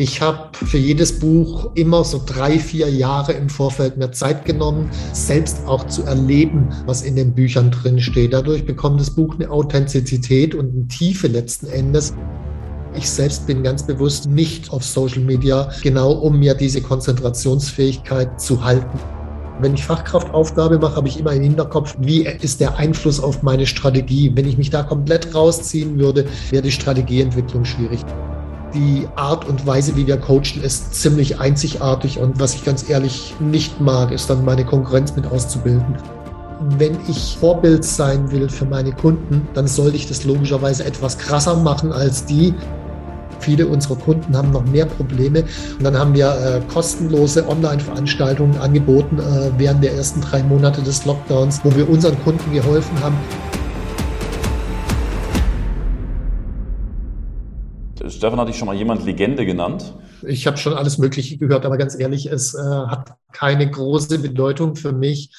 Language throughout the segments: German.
Ich habe für jedes Buch immer so drei, vier Jahre im Vorfeld mehr Zeit genommen, selbst auch zu erleben, was in den Büchern drin steht. Dadurch bekommt das Buch eine Authentizität und eine Tiefe letzten Endes. Ich selbst bin ganz bewusst nicht auf Social Media, genau um mir diese Konzentrationsfähigkeit zu halten. Wenn ich Fachkraftaufgabe mache, habe ich immer im Hinterkopf, wie ist der Einfluss auf meine Strategie. Wenn ich mich da komplett rausziehen würde, wäre die Strategieentwicklung schwierig. Die Art und Weise, wie wir coachen, ist ziemlich einzigartig und was ich ganz ehrlich nicht mag, ist dann meine Konkurrenz mit auszubilden. Wenn ich Vorbild sein will für meine Kunden, dann sollte ich das logischerweise etwas krasser machen als die. Viele unserer Kunden haben noch mehr Probleme. Und dann haben wir äh, kostenlose Online-Veranstaltungen angeboten äh, während der ersten drei Monate des Lockdowns, wo wir unseren Kunden geholfen haben, Stefan hat dich schon mal jemand Legende genannt. Ich habe schon alles Mögliche gehört, aber ganz ehrlich, es äh, hat keine große Bedeutung für mich.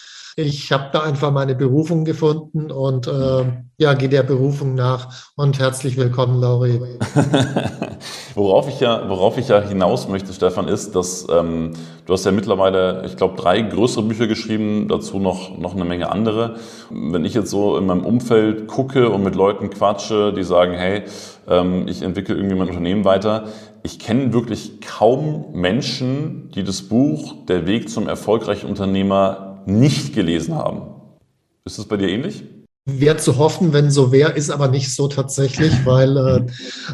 Ich habe da einfach meine Berufung gefunden und äh, ja, gehe der Berufung nach. Und herzlich willkommen, Lauri. worauf, ich ja, worauf ich ja hinaus möchte, Stefan, ist, dass ähm, du hast ja mittlerweile, ich glaube, drei größere Bücher geschrieben, dazu noch, noch eine Menge andere. Wenn ich jetzt so in meinem Umfeld gucke und mit Leuten quatsche, die sagen, hey, ähm, ich entwickle irgendwie mein Unternehmen weiter, ich kenne wirklich kaum Menschen, die das Buch Der Weg zum erfolgreichen Unternehmer nicht gelesen haben. Ist es bei dir ähnlich? Wäre zu hoffen, wenn so wäre, ist aber nicht so tatsächlich, weil, äh,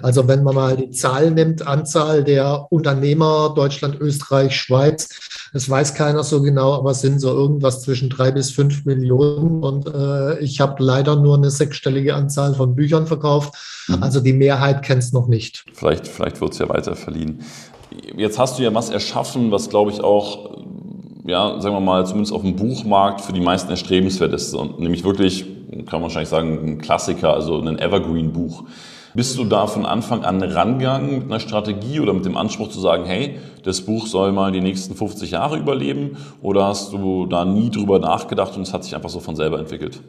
also wenn man mal die Zahl nimmt, Anzahl der Unternehmer Deutschland, Österreich, Schweiz, das weiß keiner so genau, aber es sind so irgendwas zwischen drei bis fünf Millionen und äh, ich habe leider nur eine sechsstellige Anzahl von Büchern verkauft. Mhm. Also die Mehrheit kennt es noch nicht. Vielleicht, vielleicht wird es ja weiter verliehen. Jetzt hast du ja was erschaffen, was glaube ich auch ja, sagen wir mal, zumindest auf dem Buchmarkt für die meisten erstrebenswert ist. Und nämlich wirklich, kann man wahrscheinlich sagen, ein Klassiker, also ein Evergreen-Buch. Bist du da von Anfang an rangegangen mit einer Strategie oder mit dem Anspruch zu sagen, hey, das Buch soll mal die nächsten 50 Jahre überleben? Oder hast du da nie drüber nachgedacht und es hat sich einfach so von selber entwickelt?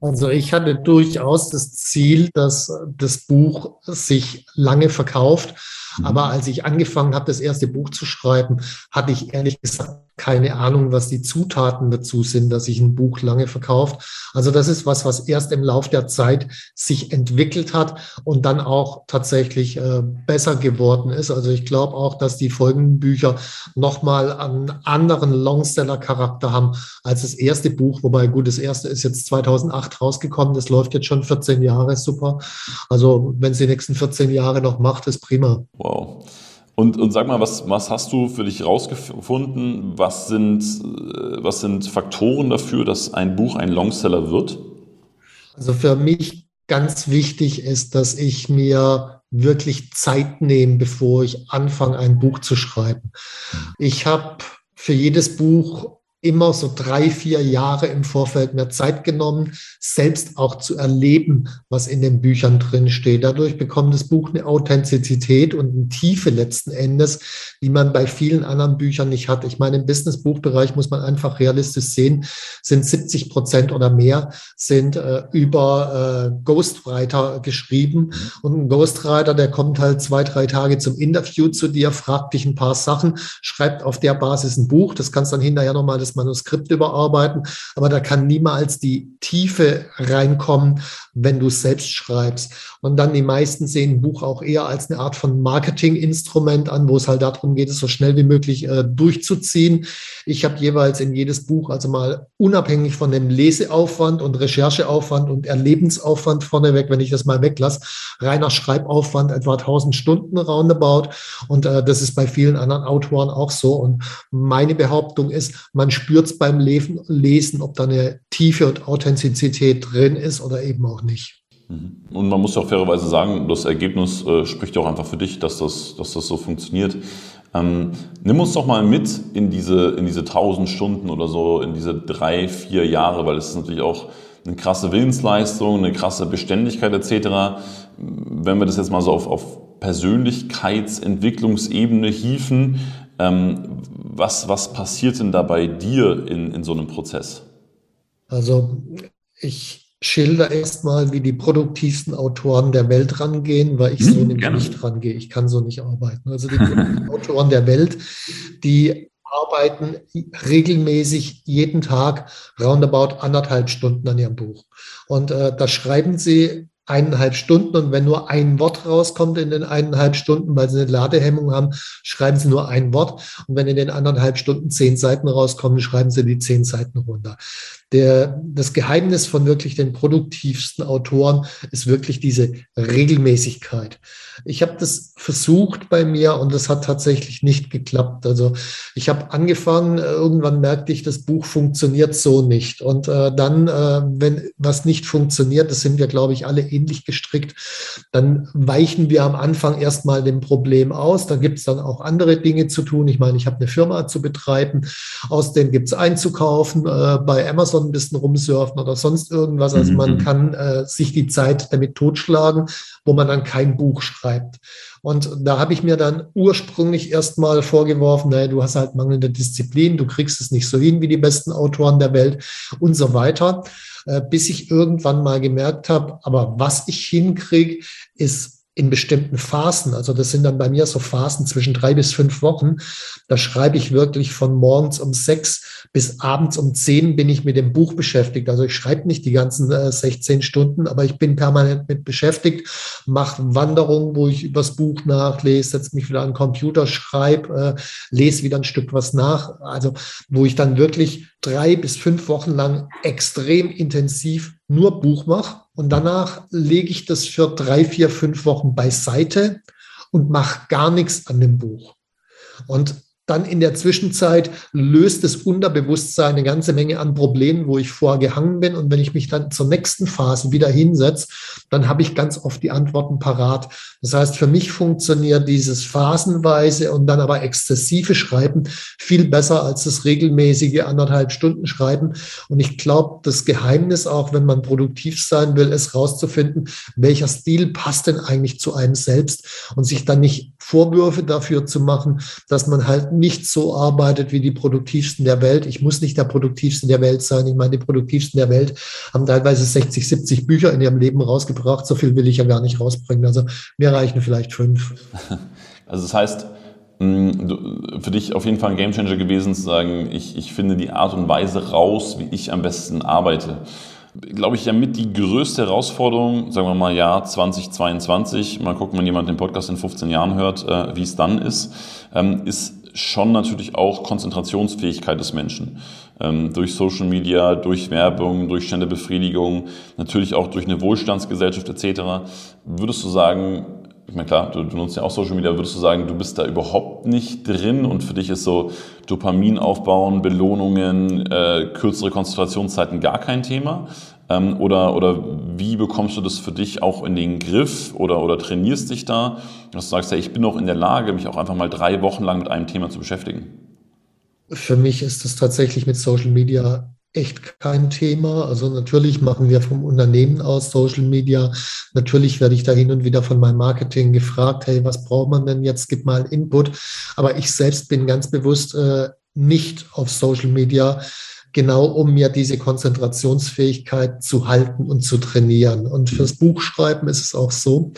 Also ich hatte durchaus das Ziel, dass das Buch sich lange verkauft. Mhm. Aber als ich angefangen habe, das erste Buch zu schreiben, hatte ich ehrlich gesagt keine Ahnung, was die Zutaten dazu sind, dass sich ein Buch lange verkauft. Also das ist was, was erst im Lauf der Zeit sich entwickelt hat und dann auch tatsächlich äh, besser geworden ist. Also ich glaube auch, dass die folgenden Bücher nochmal einen anderen Longseller-Charakter haben als das erste Buch. Wobei gut, das erste ist jetzt 2008 rausgekommen. Das läuft jetzt schon 14 Jahre super. Also wenn es die nächsten 14 Jahre noch macht, ist prima. Wow. Und, und sag mal, was, was hast du für dich rausgefunden? Was sind, äh, was sind Faktoren dafür, dass ein Buch ein Longseller wird? Also für mich ganz wichtig ist, dass ich mir wirklich Zeit nehme, bevor ich anfange, ein Buch zu schreiben. Ich habe für jedes Buch immer so drei, vier Jahre im Vorfeld mehr Zeit genommen, selbst auch zu erleben, was in den Büchern drin steht. Dadurch bekommt das Buch eine Authentizität und eine Tiefe letzten Endes, die man bei vielen anderen Büchern nicht hat. Ich meine, im Business-Buchbereich muss man einfach realistisch sehen, sind 70 Prozent oder mehr sind äh, über äh, Ghostwriter geschrieben. Und ein Ghostwriter, der kommt halt zwei, drei Tage zum Interview zu dir, fragt dich ein paar Sachen, schreibt auf der Basis ein Buch. Das kannst dann hinterher nochmal das das Manuskript überarbeiten, aber da kann niemals die Tiefe reinkommen, wenn du es selbst schreibst. Und dann die meisten sehen ein Buch auch eher als eine Art von Marketinginstrument an, wo es halt darum geht, es so schnell wie möglich äh, durchzuziehen. Ich habe jeweils in jedes Buch, also mal unabhängig von dem Leseaufwand und Rechercheaufwand und Erlebensaufwand vorneweg, wenn ich das mal weglasse, reiner Schreibaufwand etwa 1000 Stunden roundabout. Und äh, das ist bei vielen anderen Autoren auch so. Und meine Behauptung ist, man spürt es beim Lesen, ob da eine Tiefe und Authentizität drin ist oder eben auch nicht. Mhm. Und man muss ja auch fairerweise sagen, das Ergebnis äh, spricht ja auch einfach für dich, dass das, dass das so funktioniert. Ähm, nimm uns doch mal mit in diese, in diese 1000 Stunden oder so, in diese drei, vier Jahre, weil es ist natürlich auch eine krasse Willensleistung, eine krasse Beständigkeit etc. Wenn wir das jetzt mal so auf, auf Persönlichkeitsentwicklungsebene hieven, ähm, was, was passiert denn da bei dir in, in so einem Prozess? Also ich schilder erstmal, wie die produktivsten Autoren der Welt rangehen, weil ich hm, so nämlich nicht rangehe. Ich kann so nicht arbeiten. Also die Autoren der Welt, die arbeiten regelmäßig jeden Tag roundabout anderthalb Stunden an ihrem Buch. Und äh, da schreiben sie eineinhalb Stunden und wenn nur ein Wort rauskommt in den eineinhalb Stunden, weil sie eine Ladehemmung haben, schreiben sie nur ein Wort und wenn in den anderthalb Stunden zehn Seiten rauskommen, schreiben sie die zehn Seiten runter. Der, das Geheimnis von wirklich den produktivsten Autoren ist wirklich diese Regelmäßigkeit. Ich habe das versucht bei mir und das hat tatsächlich nicht geklappt. Also ich habe angefangen, irgendwann merkte ich, das Buch funktioniert so nicht. Und äh, dann, äh, wenn was nicht funktioniert, das sind wir, glaube ich, alle ähnlich gestrickt, dann weichen wir am Anfang erstmal dem Problem aus. Da gibt es dann auch andere Dinge zu tun. Ich meine, ich habe eine Firma zu betreiben, aus denen gibt es einzukaufen. Äh, bei Amazon Amazon ein bisschen rumsurfen oder sonst irgendwas. Also man mhm. kann äh, sich die Zeit damit totschlagen, wo man dann kein Buch schreibt. Und da habe ich mir dann ursprünglich erstmal vorgeworfen, naja, du hast halt mangelnde Disziplin, du kriegst es nicht so hin wie die besten Autoren der Welt und so weiter, äh, bis ich irgendwann mal gemerkt habe, aber was ich hinkriege, ist in bestimmten Phasen, also das sind dann bei mir so Phasen zwischen drei bis fünf Wochen, da schreibe ich wirklich von morgens um sechs bis abends um zehn bin ich mit dem Buch beschäftigt. Also ich schreibe nicht die ganzen äh, 16 Stunden, aber ich bin permanent mit beschäftigt, mache Wanderungen, wo ich übers Buch nachlese, setze mich wieder an den Computer, schreibe, äh, lese wieder ein Stück was nach. Also wo ich dann wirklich drei bis fünf Wochen lang extrem intensiv nur Buch mache und danach lege ich das für drei, vier, fünf Wochen beiseite und mache gar nichts an dem Buch. Und dann in der Zwischenzeit löst das Unterbewusstsein eine ganze Menge an Problemen, wo ich vorher gehangen bin. Und wenn ich mich dann zur nächsten Phase wieder hinsetze, dann habe ich ganz oft die Antworten parat. Das heißt, für mich funktioniert dieses phasenweise und dann aber exzessive Schreiben viel besser als das regelmäßige anderthalb Stunden Schreiben. Und ich glaube, das Geheimnis auch, wenn man produktiv sein will, ist rauszufinden, welcher Stil passt denn eigentlich zu einem selbst und sich dann nicht Vorwürfe dafür zu machen, dass man halt nicht so arbeitet wie die produktivsten der Welt. Ich muss nicht der produktivste der Welt sein. Ich meine, die produktivsten der Welt haben teilweise 60, 70 Bücher in ihrem Leben rausgebracht. So viel will ich ja gar nicht rausbringen. Also mir reichen vielleicht fünf. Also das heißt, mm, für dich auf jeden Fall ein Gamechanger gewesen zu sagen, ich, ich finde die Art und Weise raus, wie ich am besten arbeite glaube ich, ja mit die größte Herausforderung, sagen wir mal Jahr 2022, mal gucken, wenn jemand den Podcast in 15 Jahren hört, äh, wie es dann ist, ähm, ist schon natürlich auch Konzentrationsfähigkeit des Menschen. Ähm, durch Social Media, durch Werbung, durch Ständebefriedigung, natürlich auch durch eine Wohlstandsgesellschaft etc. Würdest du sagen, ich meine, klar, du, du, nutzt ja auch Social Media, würdest du sagen, du bist da überhaupt nicht drin und für dich ist so Dopamin aufbauen, Belohnungen, äh, kürzere Konzentrationszeiten gar kein Thema? Ähm, oder, oder wie bekommst du das für dich auch in den Griff oder, oder trainierst dich da, dass du sagst, ja, ich bin auch in der Lage, mich auch einfach mal drei Wochen lang mit einem Thema zu beschäftigen? Für mich ist das tatsächlich mit Social Media echt kein Thema. Also natürlich machen wir vom Unternehmen aus Social Media. Natürlich werde ich da hin und wieder von meinem Marketing gefragt, hey, was braucht man denn jetzt? Gib mal Input. Aber ich selbst bin ganz bewusst äh, nicht auf Social Media genau um mir diese Konzentrationsfähigkeit zu halten und zu trainieren. Und fürs Buchschreiben ist es auch so,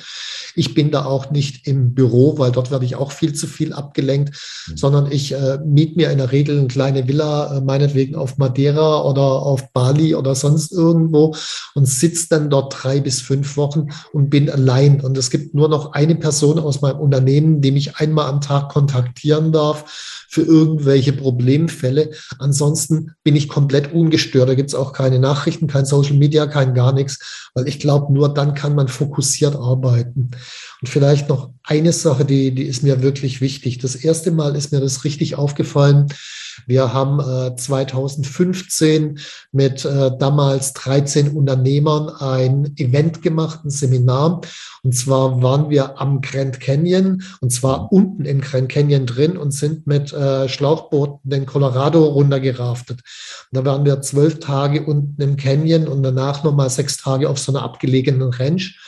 ich bin da auch nicht im Büro, weil dort werde ich auch viel zu viel abgelenkt, mhm. sondern ich äh, miete mir in der Regel eine kleine Villa, äh, meinetwegen auf Madeira oder auf Bali oder sonst irgendwo und sitze dann dort drei bis fünf Wochen und bin allein. Und es gibt nur noch eine Person aus meinem Unternehmen, die mich einmal am Tag kontaktieren darf für irgendwelche Problemfälle. Ansonsten bin ich komplett ungestört. Da gibt es auch keine Nachrichten, kein Social Media, kein gar nichts, weil ich glaube, nur dann kann man fokussiert arbeiten. Und vielleicht noch eine Sache, die, die ist mir wirklich wichtig. Das erste Mal ist mir das richtig aufgefallen. Wir haben äh, 2015 mit äh, damals 13 Unternehmern ein Event gemacht, ein Seminar. Und zwar waren wir am Grand Canyon und zwar unten im Grand Canyon drin und sind mit äh, Schlauchbooten den Colorado runtergeraftet. Und da waren wir zwölf Tage unten im Canyon und danach nochmal sechs Tage auf so einer abgelegenen Ranch.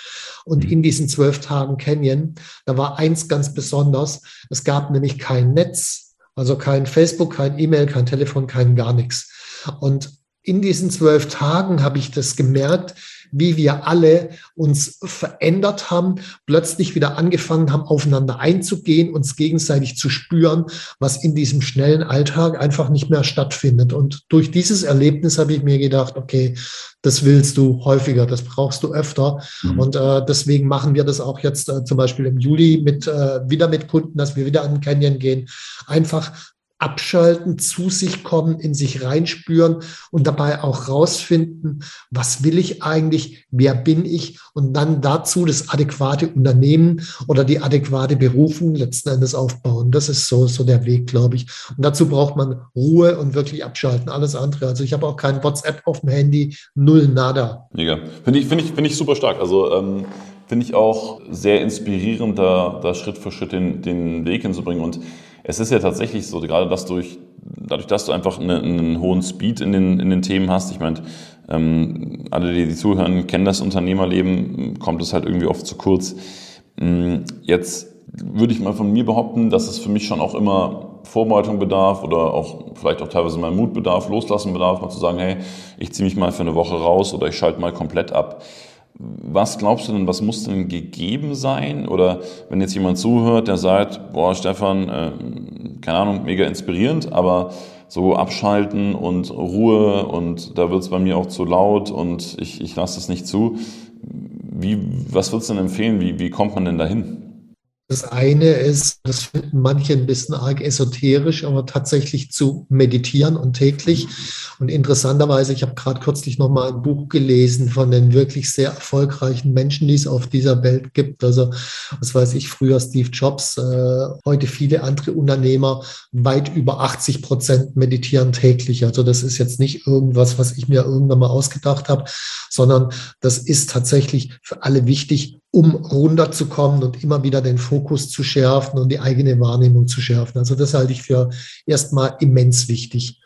Und in diesen zwölf Tagen Canyon, da war eins ganz besonders. Es gab nämlich kein Netz, also kein Facebook, kein E-Mail, kein Telefon, kein gar nichts. Und in diesen zwölf Tagen habe ich das gemerkt, wie wir alle uns verändert haben, plötzlich wieder angefangen haben, aufeinander einzugehen, uns gegenseitig zu spüren, was in diesem schnellen Alltag einfach nicht mehr stattfindet. Und durch dieses Erlebnis habe ich mir gedacht, okay, das willst du häufiger, das brauchst du öfter. Mhm. Und äh, deswegen machen wir das auch jetzt äh, zum Beispiel im Juli mit äh, wieder mit Kunden, dass wir wieder an den Canyon gehen. Einfach abschalten, zu sich kommen, in sich reinspüren und dabei auch rausfinden, was will ich eigentlich, wer bin ich und dann dazu das adäquate Unternehmen oder die adäquate Berufung letzten Endes aufbauen. Das ist so, so der Weg, glaube ich. Und dazu braucht man Ruhe und wirklich abschalten. Alles andere. Also ich habe auch kein WhatsApp auf dem Handy, null, nada. Mega. Finde ich, finde ich, finde ich super stark. Also, ähm finde ich auch sehr inspirierend, da, da Schritt für Schritt den, den Weg hinzubringen. Und es ist ja tatsächlich so, gerade dass durch, dadurch, dass du einfach eine, einen hohen Speed in den, in den Themen hast, ich meine, ähm, alle, die, die zuhören, kennen das Unternehmerleben, kommt es halt irgendwie oft zu kurz. Mm, jetzt würde ich mal von mir behaupten, dass es für mich schon auch immer Vorbereitung bedarf oder auch vielleicht auch teilweise mal Mut bedarf, loslassen bedarf, mal zu sagen, hey, ich ziehe mich mal für eine Woche raus oder ich schalte mal komplett ab. Was glaubst du denn, was muss denn gegeben sein? Oder wenn jetzt jemand zuhört, der sagt, boah, Stefan, äh, keine Ahnung, mega inspirierend, aber so abschalten und Ruhe und da wird es bei mir auch zu laut und ich, ich lasse es nicht zu. Wie, was würdest du denn empfehlen? Wie, wie kommt man denn dahin? Das eine ist, das finden manche ein bisschen arg esoterisch, aber tatsächlich zu meditieren und täglich. Und interessanterweise, ich habe gerade kürzlich noch mal ein Buch gelesen von den wirklich sehr erfolgreichen Menschen, die es auf dieser Welt gibt. Also, was weiß ich, früher Steve Jobs, äh, heute viele andere Unternehmer, weit über 80 Prozent meditieren täglich. Also, das ist jetzt nicht irgendwas, was ich mir irgendwann mal ausgedacht habe, sondern das ist tatsächlich für alle wichtig, um runterzukommen und immer wieder den Fokus zu schärfen und die eigene Wahrnehmung zu schärfen. Also das halte ich für erstmal immens wichtig.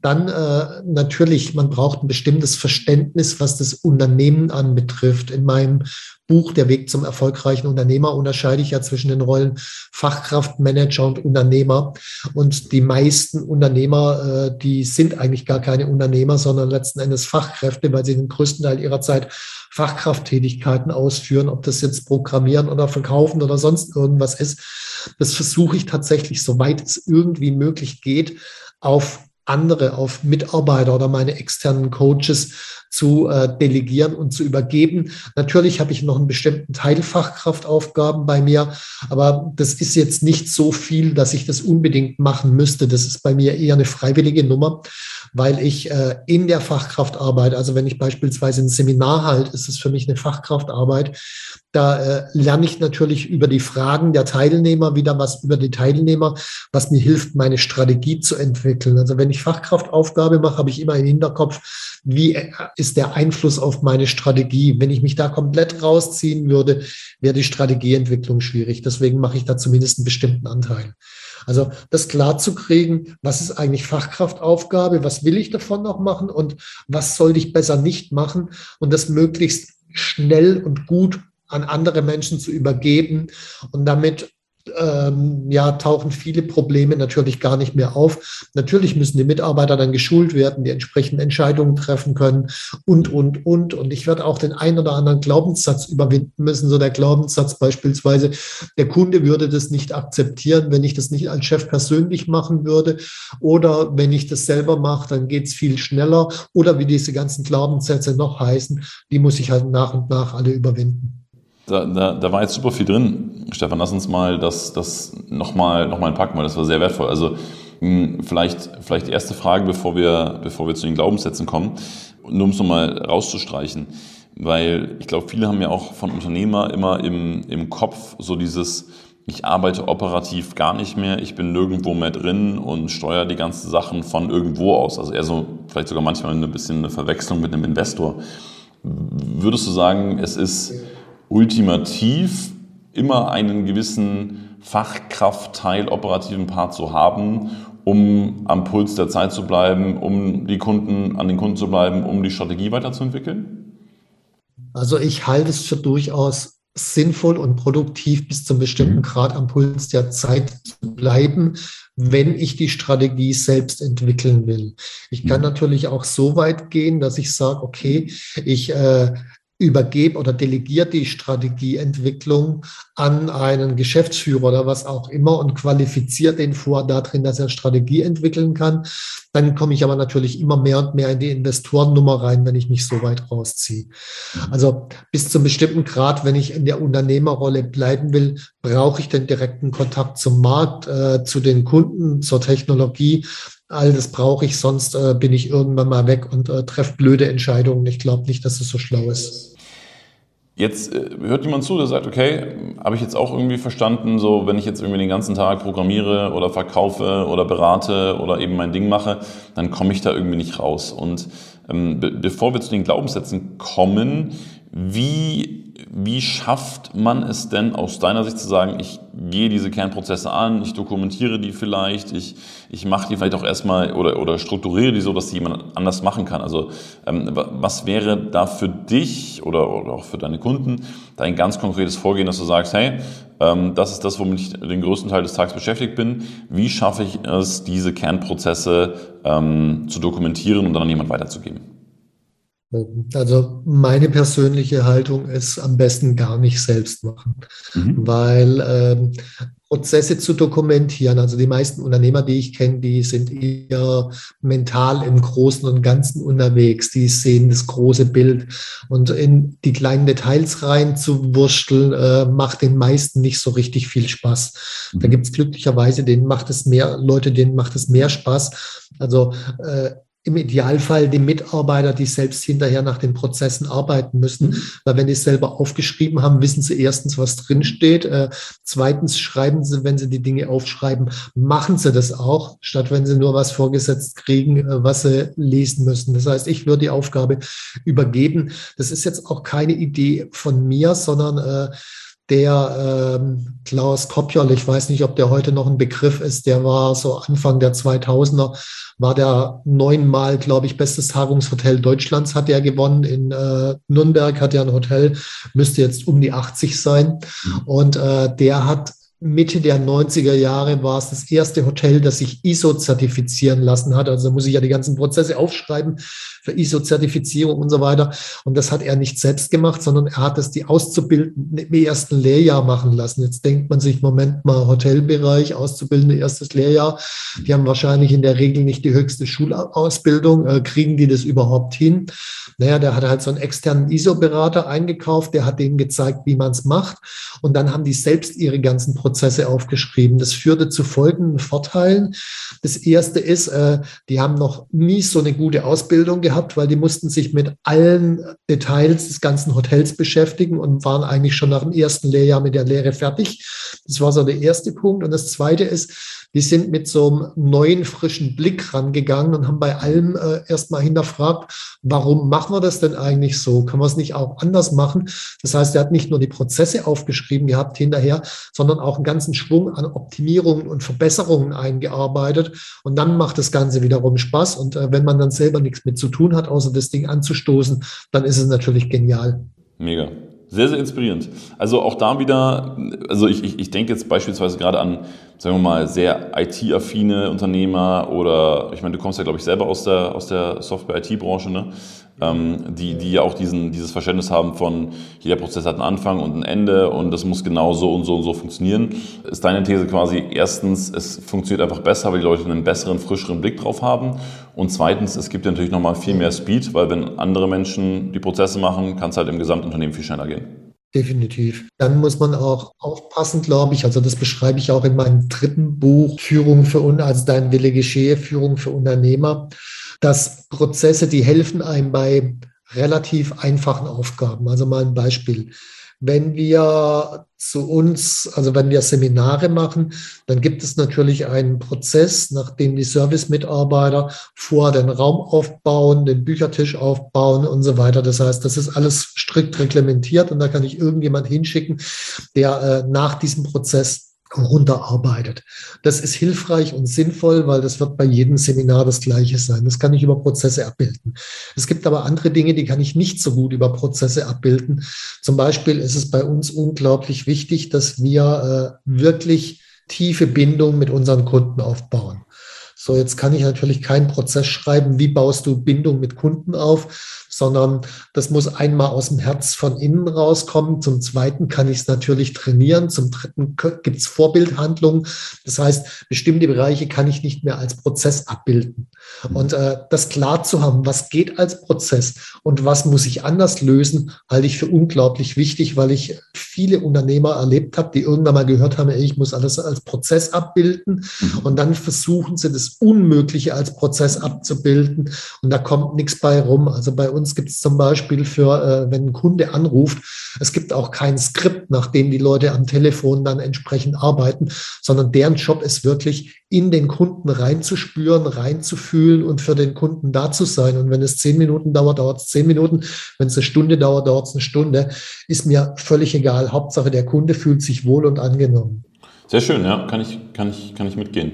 Dann äh, natürlich, man braucht ein bestimmtes Verständnis, was das Unternehmen anbetrifft. In meinem Buch Der Weg zum erfolgreichen Unternehmer unterscheide ich ja zwischen den Rollen Fachkraft, Manager und Unternehmer. Und die meisten Unternehmer, äh, die sind eigentlich gar keine Unternehmer, sondern letzten Endes Fachkräfte, weil sie den größten Teil ihrer Zeit Fachkrafttätigkeiten ausführen, ob das jetzt Programmieren oder Verkaufen oder sonst irgendwas ist. Das versuche ich tatsächlich, soweit es irgendwie möglich geht, auf andere, auf Mitarbeiter oder meine externen Coaches zu äh, delegieren und zu übergeben. Natürlich habe ich noch einen bestimmten Teil Fachkraftaufgaben bei mir, aber das ist jetzt nicht so viel, dass ich das unbedingt machen müsste. Das ist bei mir eher eine freiwillige Nummer, weil ich äh, in der Fachkraft arbeite. Also wenn ich beispielsweise ein Seminar halte, ist es für mich eine Fachkraftarbeit. Da äh, lerne ich natürlich über die Fragen der Teilnehmer wieder was über die Teilnehmer, was mir hilft, meine Strategie zu entwickeln. Also wenn ich Fachkraftaufgabe mache, habe ich immer im Hinterkopf, wie ist der Einfluss auf meine Strategie? Wenn ich mich da komplett rausziehen würde, wäre die Strategieentwicklung schwierig. Deswegen mache ich da zumindest einen bestimmten Anteil. Also das klar zu kriegen, was ist eigentlich Fachkraftaufgabe, was will ich davon noch machen und was sollte ich besser nicht machen und das möglichst schnell und gut an andere Menschen zu übergeben und damit ähm, ja, tauchen viele Probleme natürlich gar nicht mehr auf. Natürlich müssen die Mitarbeiter dann geschult werden, die entsprechenden Entscheidungen treffen können und, und, und. Und ich werde auch den einen oder anderen Glaubenssatz überwinden müssen. So der Glaubenssatz beispielsweise, der Kunde würde das nicht akzeptieren, wenn ich das nicht als Chef persönlich machen würde. Oder wenn ich das selber mache, dann geht es viel schneller. Oder wie diese ganzen Glaubenssätze noch heißen, die muss ich halt nach und nach alle überwinden. Da, da, da war jetzt super viel drin. Stefan, lass uns mal das, das nochmal noch mal packen, weil das war sehr wertvoll. Also hm, vielleicht, vielleicht die erste Frage, bevor wir, bevor wir zu den Glaubenssätzen kommen, nur um es nochmal rauszustreichen. Weil ich glaube, viele haben ja auch von Unternehmer immer im, im Kopf so dieses, ich arbeite operativ gar nicht mehr, ich bin nirgendwo mehr drin und steuere die ganzen Sachen von irgendwo aus. Also eher so, vielleicht sogar manchmal ein bisschen eine Verwechslung mit einem Investor. Würdest du sagen, es ist ultimativ immer einen gewissen Fachkraftteil, operativen Part zu haben, um am Puls der Zeit zu bleiben, um die Kunden an den Kunden zu bleiben, um die Strategie weiterzuentwickeln? Also ich halte es für durchaus sinnvoll und produktiv bis zum bestimmten Grad am Puls der Zeit zu bleiben, wenn ich die Strategie selbst entwickeln will. Ich kann natürlich auch so weit gehen, dass ich sage, okay, ich äh, übergebe oder delegiere die Strategieentwicklung an einen Geschäftsführer oder was auch immer und qualifiziere den vor darin, dass er Strategie entwickeln kann. Dann komme ich aber natürlich immer mehr und mehr in die Investorennummer rein, wenn ich mich so weit rausziehe. Also bis zum bestimmten Grad, wenn ich in der Unternehmerrolle bleiben will, brauche ich den direkten Kontakt zum Markt, äh, zu den Kunden, zur Technologie all das brauche ich, sonst äh, bin ich irgendwann mal weg und äh, treffe blöde Entscheidungen. Ich glaube nicht, dass es so schlau ist. Jetzt äh, hört jemand zu, der sagt, okay, habe ich jetzt auch irgendwie verstanden, so wenn ich jetzt irgendwie den ganzen Tag programmiere oder verkaufe oder berate oder eben mein Ding mache, dann komme ich da irgendwie nicht raus. Und ähm, be bevor wir zu den Glaubenssätzen kommen, wie wie schafft man es denn aus deiner Sicht zu sagen, ich gehe diese Kernprozesse an, ich dokumentiere die vielleicht, ich, ich mache die vielleicht auch erstmal oder, oder strukturiere die so, dass die jemand anders machen kann? Also ähm, was wäre da für dich oder, oder auch für deine Kunden dein ganz konkretes Vorgehen, dass du sagst, hey, ähm, das ist das, womit ich den größten Teil des Tages beschäftigt bin. Wie schaffe ich es, diese Kernprozesse ähm, zu dokumentieren und dann an jemand weiterzugeben? Also meine persönliche Haltung ist am besten gar nicht selbst machen, mhm. weil ähm, Prozesse zu dokumentieren, also die meisten Unternehmer, die ich kenne, die sind eher mental im Großen und Ganzen unterwegs, die sehen das große Bild und in die kleinen Details rein zu wursteln, äh, macht den meisten nicht so richtig viel Spaß. Da mhm. gibt es glücklicherweise, denen macht es mehr, Leute, denen macht es mehr Spaß. Also äh, im Idealfall die Mitarbeiter, die selbst hinterher nach den Prozessen arbeiten müssen. Mhm. Weil wenn die es selber aufgeschrieben haben, wissen sie erstens, was drinsteht. Äh, zweitens schreiben sie, wenn sie die Dinge aufschreiben, machen sie das auch, statt wenn sie nur was vorgesetzt kriegen, äh, was sie lesen müssen. Das heißt, ich würde die Aufgabe übergeben. Das ist jetzt auch keine Idee von mir, sondern äh, der ähm, Klaus Kopjol, ich weiß nicht, ob der heute noch ein Begriff ist, der war so Anfang der 2000er, war der neunmal, glaube ich, bestes Tagungshotel Deutschlands hat er gewonnen. In äh, Nürnberg hat er ein Hotel, müsste jetzt um die 80 sein. Mhm. Und äh, der hat Mitte der 90er Jahre war es das erste Hotel, das sich ISO zertifizieren lassen hat. Also muss ich ja die ganzen Prozesse aufschreiben für ISO-Zertifizierung und so weiter. Und das hat er nicht selbst gemacht, sondern er hat es die Auszubildenden im ersten Lehrjahr machen lassen. Jetzt denkt man sich, Moment mal, Hotelbereich, Auszubildende erstes Lehrjahr. Die haben wahrscheinlich in der Regel nicht die höchste Schulausbildung. Äh, kriegen die das überhaupt hin? Naja, der hat halt so einen externen ISO-Berater eingekauft, der hat denen gezeigt, wie man es macht. Und dann haben die selbst ihre ganzen Prozesse Prozesse aufgeschrieben. Das führte zu folgenden Vorteilen. Das erste ist, äh, die haben noch nie so eine gute Ausbildung gehabt, weil die mussten sich mit allen Details des ganzen Hotels beschäftigen und waren eigentlich schon nach dem ersten Lehrjahr mit der Lehre fertig. Das war so der erste Punkt. Und das zweite ist, die sind mit so einem neuen, frischen Blick rangegangen und haben bei allem äh, erstmal hinterfragt, warum machen wir das denn eigentlich so? Kann man es nicht auch anders machen? Das heißt, er hat nicht nur die Prozesse aufgeschrieben gehabt hinterher, sondern auch einen ganzen Schwung an Optimierungen und Verbesserungen eingearbeitet. Und dann macht das Ganze wiederum Spaß. Und äh, wenn man dann selber nichts mit zu tun hat, außer das Ding anzustoßen, dann ist es natürlich genial. Mega. Sehr, sehr inspirierend. Also auch da wieder, also ich, ich, ich denke jetzt beispielsweise gerade an, sagen wir mal, sehr IT-affine Unternehmer oder, ich meine, du kommst ja, glaube ich, selber aus der, aus der Software-IT-Branche, ne? Ähm, die, die ja auch diesen, dieses Verständnis haben von, jeder Prozess hat einen Anfang und ein Ende und das muss genau so und so und so funktionieren. Ist deine These quasi, erstens, es funktioniert einfach besser, weil die Leute einen besseren, frischeren Blick drauf haben und zweitens, es gibt natürlich nochmal viel mehr Speed, weil wenn andere Menschen die Prozesse machen, kann es halt im Gesamtunternehmen viel schneller gehen. Definitiv. Dann muss man auch aufpassen, glaube ich. Also das beschreibe ich auch in meinem dritten Buch, Führung für, also dein Wille geschehe, Führung für Unternehmer dass Prozesse, die helfen einem bei relativ einfachen Aufgaben. Also mal ein Beispiel. Wenn wir zu uns, also wenn wir Seminare machen, dann gibt es natürlich einen Prozess, nachdem die Service-Mitarbeiter vor den Raum aufbauen, den Büchertisch aufbauen und so weiter. Das heißt, das ist alles strikt reglementiert und da kann ich irgendjemand hinschicken, der äh, nach diesem Prozess runterarbeitet. Das ist hilfreich und sinnvoll, weil das wird bei jedem Seminar das Gleiche sein. Das kann ich über Prozesse abbilden. Es gibt aber andere Dinge, die kann ich nicht so gut über Prozesse abbilden. Zum Beispiel ist es bei uns unglaublich wichtig, dass wir äh, wirklich tiefe Bindung mit unseren Kunden aufbauen. So, jetzt kann ich natürlich keinen Prozess schreiben, wie baust du Bindung mit Kunden auf, sondern das muss einmal aus dem Herz von innen rauskommen. Zum Zweiten kann ich es natürlich trainieren. Zum Dritten gibt es Vorbildhandlungen. Das heißt, bestimmte Bereiche kann ich nicht mehr als Prozess abbilden. Mhm. Und äh, das klar zu haben, was geht als Prozess und was muss ich anders lösen, halte ich für unglaublich wichtig, weil ich viele Unternehmer erlebt habe, die irgendwann mal gehört haben, ich muss alles als Prozess abbilden. Mhm. Und dann versuchen sie das Unmögliche als Prozess abzubilden. Und da kommt nichts bei rum. Also bei uns uns gibt es zum Beispiel für, äh, wenn ein Kunde anruft, es gibt auch kein Skript, nach dem die Leute am Telefon dann entsprechend arbeiten, sondern deren Job ist wirklich, in den Kunden reinzuspüren, reinzufühlen und für den Kunden da zu sein. Und wenn es zehn Minuten dauert, dauert es zehn Minuten. Wenn es eine Stunde dauert, dauert es eine Stunde. Ist mir völlig egal. Hauptsache, der Kunde fühlt sich wohl und angenommen. Sehr schön, ja, kann ich, kann ich, kann ich mitgehen.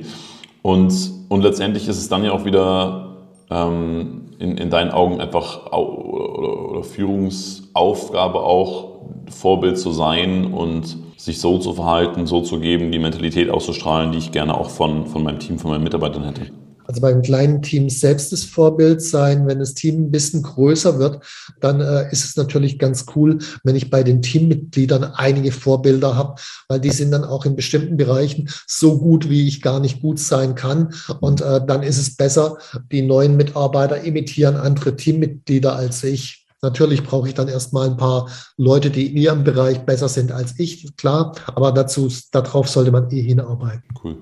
Und, und letztendlich ist es dann ja auch wieder ähm, in, in deinen Augen einfach oder, oder Führungsaufgabe auch, Vorbild zu sein und sich so zu verhalten, so zu geben, die Mentalität auszustrahlen, die ich gerne auch von, von meinem Team, von meinen Mitarbeitern hätte? Also beim kleinen Team selbst das Vorbild sein. Wenn das Team ein bisschen größer wird, dann äh, ist es natürlich ganz cool, wenn ich bei den Teammitgliedern einige Vorbilder habe, weil die sind dann auch in bestimmten Bereichen so gut, wie ich gar nicht gut sein kann. Und äh, dann ist es besser, die neuen Mitarbeiter imitieren andere Teammitglieder als ich. Natürlich brauche ich dann erstmal ein paar Leute, die in ihrem Bereich besser sind als ich, klar, aber dazu, darauf sollte man eh hinarbeiten. Cool.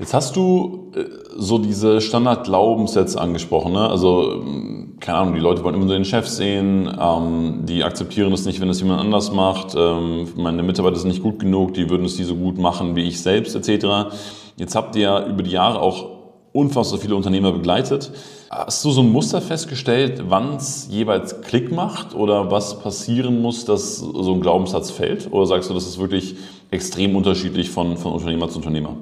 Jetzt hast du äh, so diese Standard-Glaubenssätze angesprochen. Ne? Also, ähm, keine Ahnung, die Leute wollen immer nur den Chef sehen, ähm, die akzeptieren das nicht, wenn es jemand anders macht. Ähm, meine Mitarbeiter sind nicht gut genug, die würden es nie so gut machen wie ich selbst, etc. Jetzt habt ihr über die Jahre auch unfassbar viele Unternehmer begleitet. Hast du so ein Muster festgestellt, wann es jeweils Klick macht oder was passieren muss, dass so ein Glaubenssatz fällt? Oder sagst du, das ist wirklich extrem unterschiedlich von, von Unternehmer zu Unternehmer?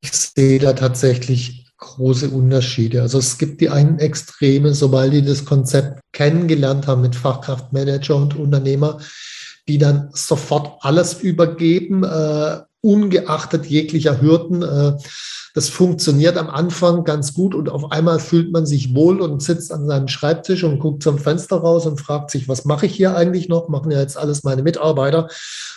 Ich sehe da tatsächlich große Unterschiede. Also es gibt die einen Extreme, sobald die das Konzept kennengelernt haben mit Fachkraftmanager und Unternehmer, die dann sofort alles übergeben, äh, ungeachtet jeglicher Hürden. Äh, das funktioniert am Anfang ganz gut und auf einmal fühlt man sich wohl und sitzt an seinem Schreibtisch und guckt zum Fenster raus und fragt sich, was mache ich hier eigentlich noch? Machen ja jetzt alles meine Mitarbeiter.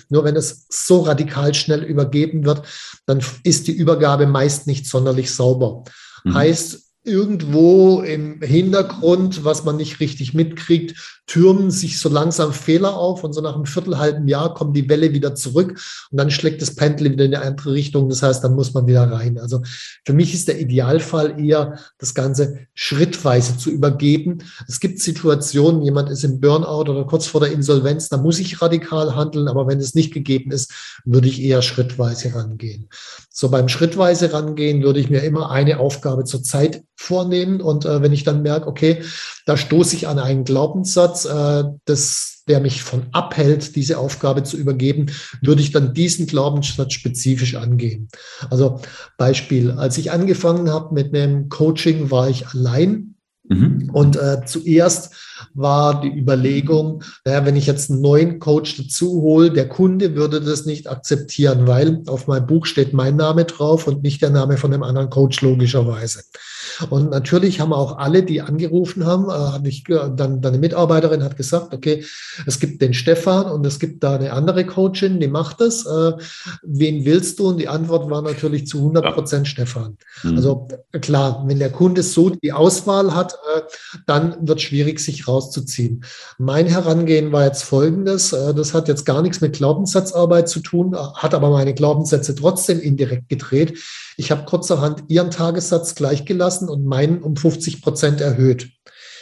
Nur wenn es so radikal schnell übergeben wird, dann ist die Übergabe meist nicht sonderlich sauber. Mhm. Heißt, irgendwo im Hintergrund, was man nicht richtig mitkriegt, türmen sich so langsam Fehler auf und so nach einem Viertelhalben Jahr kommt die Welle wieder zurück und dann schlägt das Pendel wieder in eine andere Richtung. Das heißt, dann muss man wieder rein. Also für mich ist der Idealfall eher, das Ganze schrittweise zu übergeben. Es gibt Situationen, jemand ist im Burnout oder kurz vor der Insolvenz, da muss ich radikal handeln, aber wenn es nicht gegeben ist, würde ich eher schrittweise rangehen. So beim schrittweise rangehen würde ich mir immer eine Aufgabe zur Zeit vornehmen und äh, wenn ich dann merke, okay, da stoße ich an einen Glaubenssatz, äh, das, der mich von abhält, diese Aufgabe zu übergeben, würde ich dann diesen Glaubenssatz spezifisch angehen. Also Beispiel, als ich angefangen habe mit einem Coaching, war ich allein Mhm. Und äh, zuerst war die Überlegung, naja, wenn ich jetzt einen neuen Coach dazu hole, der Kunde würde das nicht akzeptieren, weil auf meinem Buch steht mein Name drauf und nicht der Name von einem anderen Coach logischerweise. Und natürlich haben auch alle, die angerufen haben, äh, ich, äh, dann, dann eine Mitarbeiterin hat gesagt, okay, es gibt den Stefan und es gibt da eine andere Coachin, die macht das. Äh, wen willst du? Und die Antwort war natürlich zu 100 Prozent ja. Stefan. Mhm. Also klar, wenn der Kunde so die Auswahl hat, dann wird es schwierig, sich rauszuziehen. Mein Herangehen war jetzt folgendes. Das hat jetzt gar nichts mit Glaubenssatzarbeit zu tun, hat aber meine Glaubenssätze trotzdem indirekt gedreht. Ich habe kurzerhand ihren Tagessatz gleichgelassen und meinen um 50 Prozent erhöht.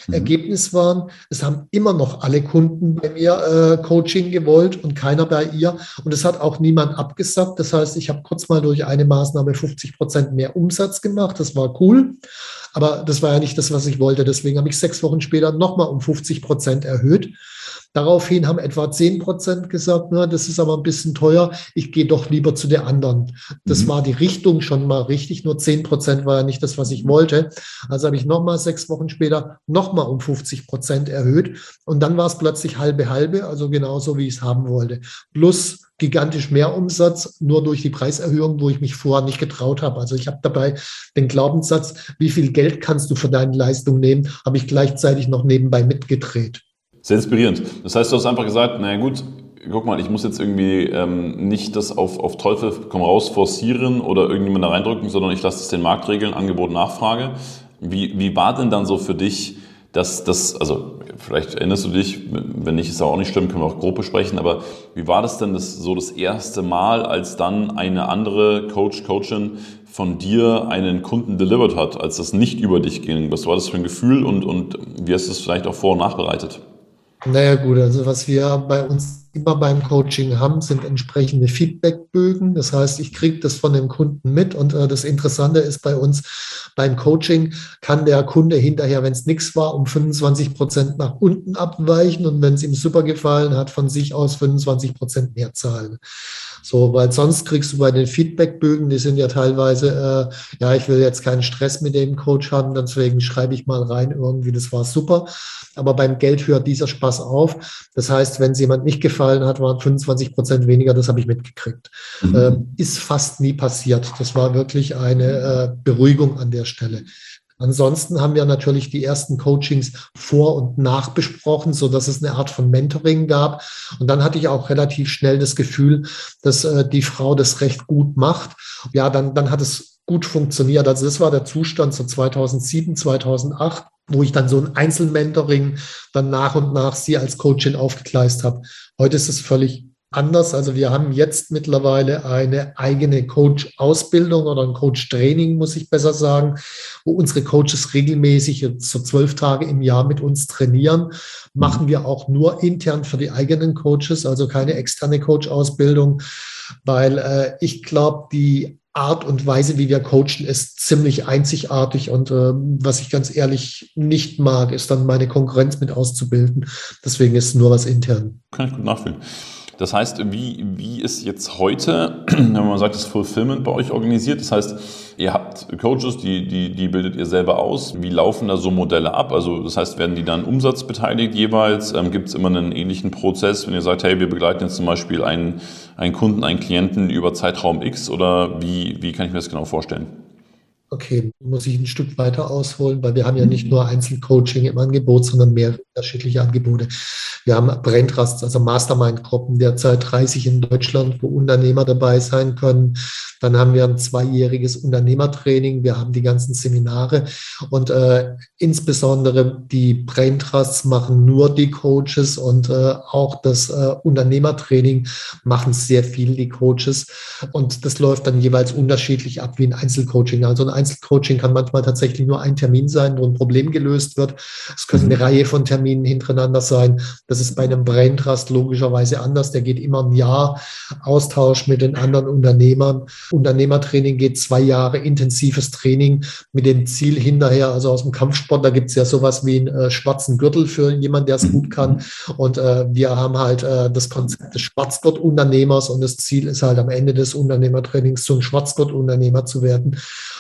Mhm. Ergebnis waren, es haben immer noch alle Kunden bei mir äh, Coaching gewollt und keiner bei ihr. Und es hat auch niemand abgesagt. Das heißt, ich habe kurz mal durch eine Maßnahme 50 Prozent mehr Umsatz gemacht. Das war cool. Aber das war ja nicht das, was ich wollte. Deswegen habe ich sechs Wochen später nochmal um 50 Prozent erhöht. Daraufhin haben etwa 10 Prozent gesagt, na, das ist aber ein bisschen teuer, ich gehe doch lieber zu der anderen. Das mhm. war die Richtung schon mal richtig, nur 10 Prozent war ja nicht das, was ich wollte. Also habe ich nochmal sechs Wochen später nochmal um 50 Prozent erhöht und dann war es plötzlich halbe halbe, also genauso, wie ich es haben wollte. Plus gigantisch mehr Umsatz, nur durch die Preiserhöhung, wo ich mich vorher nicht getraut habe. Also ich habe dabei den Glaubenssatz, wie viel Geld kannst du für deine Leistung nehmen, habe ich gleichzeitig noch nebenbei mitgedreht. Sehr inspirierend. Das heißt, du hast einfach gesagt, naja gut, guck mal, ich muss jetzt irgendwie ähm, nicht das auf, auf Teufel komm raus forcieren oder irgendjemand da reindrücken, sondern ich lasse es den Markt regeln, Angebot, Nachfrage. Wie, wie war denn dann so für dich, dass das, also vielleicht erinnerst du dich, wenn nicht, ist auch nicht schlimm, können wir auch grob besprechen, aber wie war das denn das, so das erste Mal, als dann eine andere Coach, Coachin von dir einen Kunden delivered hat, als das nicht über dich ging? Was war das für ein Gefühl und, und wie hast du es vielleicht auch vor- und nachbereitet? Naja gut, also was wir bei uns immer beim Coaching haben, sind entsprechende Feedbackbögen. Das heißt, ich kriege das von dem Kunden mit und äh, das Interessante ist bei uns beim Coaching kann der Kunde hinterher, wenn es nichts war, um 25 Prozent nach unten abweichen und wenn es ihm super gefallen hat, von sich aus 25 Prozent mehr zahlen. So, weil sonst kriegst du bei den Feedbackbögen, die sind ja teilweise, äh, ja, ich will jetzt keinen Stress mit dem Coach haben, deswegen schreibe ich mal rein irgendwie, das war super. Aber beim Geld hört dieser Spaß auf. Das heißt, wenn es jemand nicht gefallen hat, waren 25 Prozent weniger, das habe ich mitgekriegt. Mhm. Äh, ist fast nie passiert. Das war wirklich eine äh, Beruhigung an der Stelle. Ansonsten haben wir natürlich die ersten Coachings vor und nach besprochen, so dass es eine Art von Mentoring gab. Und dann hatte ich auch relativ schnell das Gefühl, dass äh, die Frau das recht gut macht. Ja, dann, dann hat es gut funktioniert. Also das war der Zustand so 2007, 2008 wo ich dann so ein Einzelmentoring dann nach und nach sie als Coachin aufgegleist habe. Heute ist es völlig anders. Also wir haben jetzt mittlerweile eine eigene Coach-Ausbildung oder ein Coach-Training, muss ich besser sagen, wo unsere Coaches regelmäßig so zwölf Tage im Jahr mit uns trainieren. Machen wir auch nur intern für die eigenen Coaches, also keine externe Coach-Ausbildung, weil äh, ich glaube, die Art und Weise, wie wir coachen, ist ziemlich einzigartig. Und äh, was ich ganz ehrlich nicht mag, ist dann meine Konkurrenz mit auszubilden. Deswegen ist nur was intern. Kann ich gut nachfühlen. Das heißt, wie, wie ist jetzt heute, wenn man sagt, das Fulfillment bei euch organisiert? Das heißt, ihr habt Coaches, die, die, die bildet ihr selber aus. Wie laufen da so Modelle ab? Also das heißt, werden die dann umsatzbeteiligt jeweils? Ähm, Gibt es immer einen ähnlichen Prozess, wenn ihr sagt, hey, wir begleiten jetzt zum Beispiel einen, einen Kunden, einen Klienten über Zeitraum X oder wie, wie kann ich mir das genau vorstellen? Okay, muss ich ein Stück weiter ausholen, weil wir haben ja nicht nur Einzelcoaching im Angebot, sondern mehr unterschiedliche Angebote. Wir haben Braintrust, also Mastermind-Gruppen, derzeit 30 in Deutschland, wo Unternehmer dabei sein können. Dann haben wir ein zweijähriges Unternehmertraining. Wir haben die ganzen Seminare und äh, insbesondere die Braintrusts machen nur die Coaches und äh, auch das äh, Unternehmertraining machen sehr viel die Coaches. Und das läuft dann jeweils unterschiedlich ab wie ein Einzelcoaching. Also ein Einzelcoaching kann manchmal tatsächlich nur ein Termin sein, wo ein Problem gelöst wird. Es können eine mhm. Reihe von Terminen hintereinander sein. Das ist bei einem Brain Trust logischerweise anders. Der geht immer ein Jahr Austausch mit den anderen Unternehmern. Unternehmertraining geht zwei Jahre intensives Training mit dem Ziel hinterher, also aus dem Kampfsport, da gibt es ja sowas wie einen äh, schwarzen Gürtel für jemanden, der es gut kann. Und äh, wir haben halt äh, das Konzept des Schwarzgurt-Unternehmers und das Ziel ist halt am Ende des Unternehmertrainings zum Schwarzgurt-Unternehmer zu werden.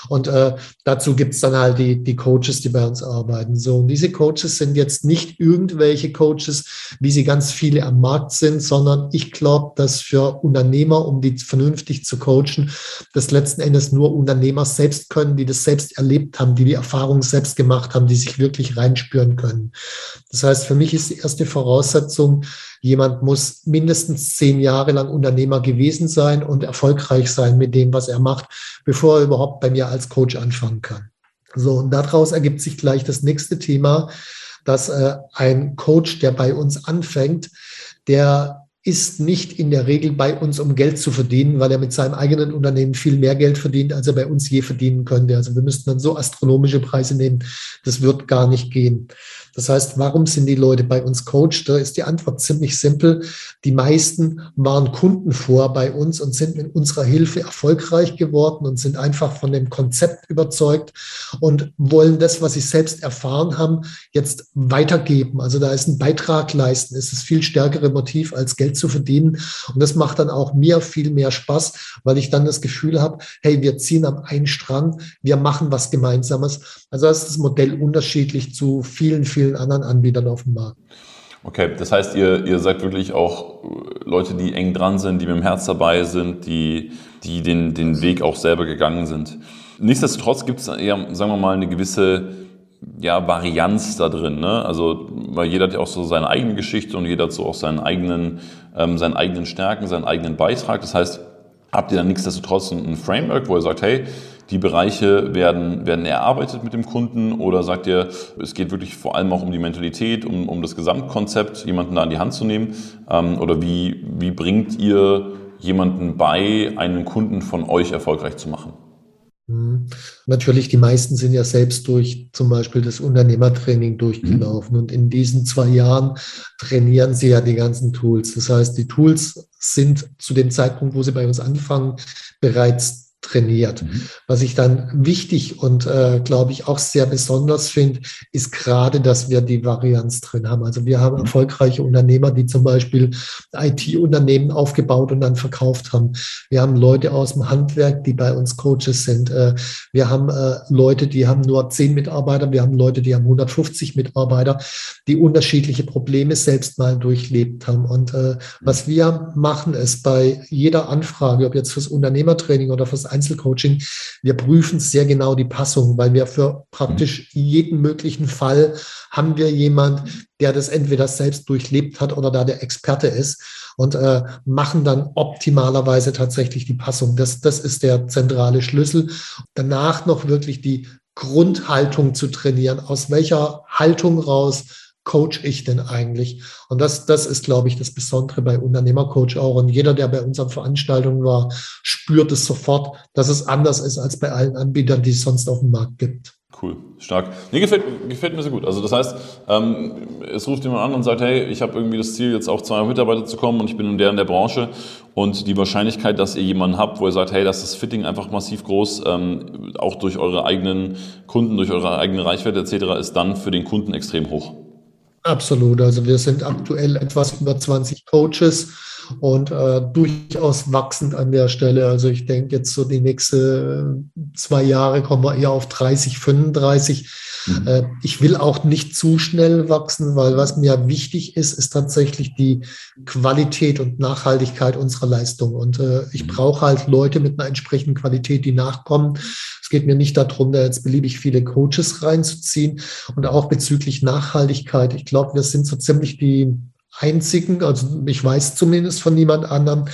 Und äh, dazu gibt's dann halt die, die Coaches, die bei uns arbeiten. So, und diese Coaches sind jetzt nicht irgendwelche Coaches, wie sie ganz viele am Markt sind, sondern ich glaube, dass für Unternehmer, um die vernünftig zu coachen, das letzten Endes nur Unternehmer selbst können, die das selbst erlebt haben, die die Erfahrung selbst gemacht haben, die sich wirklich reinspüren können. Das heißt, für mich ist die erste Voraussetzung, Jemand muss mindestens zehn Jahre lang Unternehmer gewesen sein und erfolgreich sein mit dem, was er macht, bevor er überhaupt bei mir als Coach anfangen kann. So, und daraus ergibt sich gleich das nächste Thema, dass äh, ein Coach, der bei uns anfängt, der ist nicht in der Regel bei uns, um Geld zu verdienen, weil er mit seinem eigenen Unternehmen viel mehr Geld verdient, als er bei uns je verdienen könnte. Also wir müssten dann so astronomische Preise nehmen, das wird gar nicht gehen. Das heißt, warum sind die Leute bei uns Coach? Da ist die Antwort ziemlich simpel. Die meisten waren Kunden vor bei uns und sind mit unserer Hilfe erfolgreich geworden und sind einfach von dem Konzept überzeugt und wollen das, was sie selbst erfahren haben, jetzt weitergeben. Also da ist ein Beitrag leisten. Ist viel stärkere Motiv, als Geld zu verdienen. Und das macht dann auch mir viel mehr Spaß, weil ich dann das Gefühl habe, hey, wir ziehen am einen Strang, wir machen was Gemeinsames. Also das ist das Modell unterschiedlich zu vielen, vielen vielen anderen Anbietern auf dem Markt. Okay, das heißt, ihr, ihr seid wirklich auch Leute, die eng dran sind, die mit dem Herz dabei sind, die, die den, den Weg auch selber gegangen sind. Nichtsdestotrotz gibt es eher, sagen wir mal, eine gewisse ja, Varianz da drin. Ne? Also, weil jeder hat ja auch so seine eigene Geschichte und jeder hat so auch seinen eigenen, ähm, seinen eigenen Stärken, seinen eigenen Beitrag. Das heißt, habt ihr dann nichtsdestotrotz ein Framework, wo ihr sagt, hey, die Bereiche werden, werden erarbeitet mit dem Kunden oder sagt ihr, es geht wirklich vor allem auch um die Mentalität, um, um das Gesamtkonzept, jemanden da in die Hand zu nehmen? Ähm, oder wie, wie bringt ihr jemanden bei, einen Kunden von euch erfolgreich zu machen? Mhm. Natürlich, die meisten sind ja selbst durch zum Beispiel das Unternehmertraining durchgelaufen. Mhm. Und in diesen zwei Jahren trainieren sie ja die ganzen Tools. Das heißt, die Tools sind zu dem Zeitpunkt, wo sie bei uns anfangen, bereits trainiert. Mhm. Was ich dann wichtig und äh, glaube ich auch sehr besonders finde, ist gerade, dass wir die Varianz drin haben. Also wir haben mhm. erfolgreiche Unternehmer, die zum Beispiel IT-Unternehmen aufgebaut und dann verkauft haben. Wir haben Leute aus dem Handwerk, die bei uns Coaches sind. Äh, wir haben äh, Leute, die haben nur zehn Mitarbeiter. Wir haben Leute, die haben 150 Mitarbeiter, die unterschiedliche Probleme selbst mal durchlebt haben. Und äh, was wir machen, ist bei jeder Anfrage, ob jetzt fürs Unternehmertraining oder fürs Einzelcoaching, wir prüfen sehr genau die Passung, weil wir für praktisch jeden möglichen Fall haben wir jemand, der das entweder selbst durchlebt hat oder da der Experte ist und äh, machen dann optimalerweise tatsächlich die Passung. Das, das ist der zentrale Schlüssel. Danach noch wirklich die Grundhaltung zu trainieren. Aus welcher Haltung raus coach ich denn eigentlich? Und das, das ist, glaube ich, das Besondere bei Unternehmercoach auch. Und jeder, der bei unseren Veranstaltungen war, spürt es sofort, dass es anders ist als bei allen Anbietern, die es sonst auf dem Markt gibt. Cool, stark. Nee, gefällt, gefällt mir sehr gut. Also das heißt, ähm, es ruft jemand an und sagt, hey, ich habe irgendwie das Ziel, jetzt auf 200 Mitarbeiter zu kommen und ich bin in der in der Branche und die Wahrscheinlichkeit, dass ihr jemanden habt, wo ihr sagt, hey, das ist Fitting einfach massiv groß, ähm, auch durch eure eigenen Kunden, durch eure eigene Reichweite etc., ist dann für den Kunden extrem hoch. Absolut. Also wir sind aktuell etwas über 20 Coaches und äh, durchaus wachsend an der Stelle. Also ich denke jetzt so die nächsten zwei Jahre kommen wir eher auf 30, 35. Mhm. Äh, ich will auch nicht zu schnell wachsen, weil was mir wichtig ist, ist tatsächlich die Qualität und Nachhaltigkeit unserer Leistung. Und äh, ich mhm. brauche halt Leute mit einer entsprechenden Qualität, die nachkommen. Es geht mir nicht darum, da jetzt beliebig viele Coaches reinzuziehen und auch bezüglich Nachhaltigkeit. Ich glaube, wir sind so ziemlich die einzigen, also ich weiß zumindest von niemand anderem,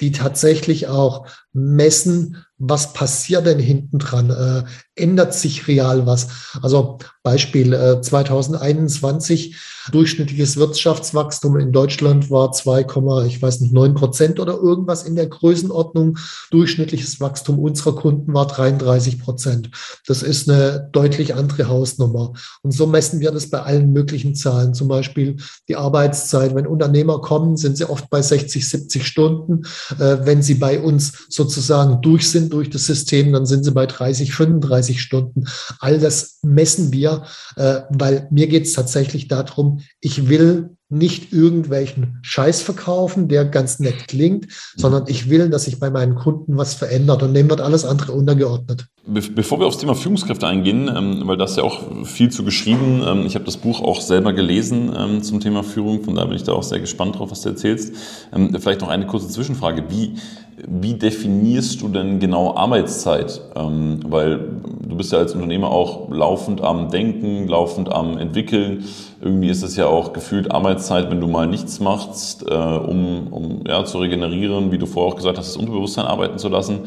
die tatsächlich auch messen, was passiert denn hinten dran? Äh, ändert sich real was? Also Beispiel äh, 2021 durchschnittliches Wirtschaftswachstum in Deutschland war 2, ich weiß nicht 9 Prozent oder irgendwas in der Größenordnung. Durchschnittliches Wachstum unserer Kunden war 33 Prozent. Das ist eine deutlich andere Hausnummer. Und so messen wir das bei allen möglichen Zahlen. Zum Beispiel die Arbeitszeit. Wenn Unternehmer kommen, sind sie oft bei 60, 70 Stunden. Äh, wenn sie bei uns sozusagen durch sind durch das System, dann sind sie bei 30, 35 Stunden. All das messen wir, äh, weil mir geht es tatsächlich darum, ich will nicht irgendwelchen Scheiß verkaufen, der ganz nett klingt, sondern ich will, dass sich bei meinen Kunden was verändert und dem wird alles andere untergeordnet. Bevor wir aufs Thema Führungskräfte eingehen, ähm, weil das ja auch viel zu geschrieben, ähm, ich habe das Buch auch selber gelesen ähm, zum Thema Führung, von daher bin ich da auch sehr gespannt drauf, was du erzählst. Vielleicht noch eine kurze Zwischenfrage. Wie, wie definierst du denn genau Arbeitszeit? Weil du bist ja als Unternehmer auch laufend am Denken, laufend am Entwickeln. Irgendwie ist es ja auch gefühlt Arbeitszeit, wenn du mal nichts machst, äh, um, um ja, zu regenerieren, wie du vorher auch gesagt hast, das Unterbewusstsein arbeiten zu lassen.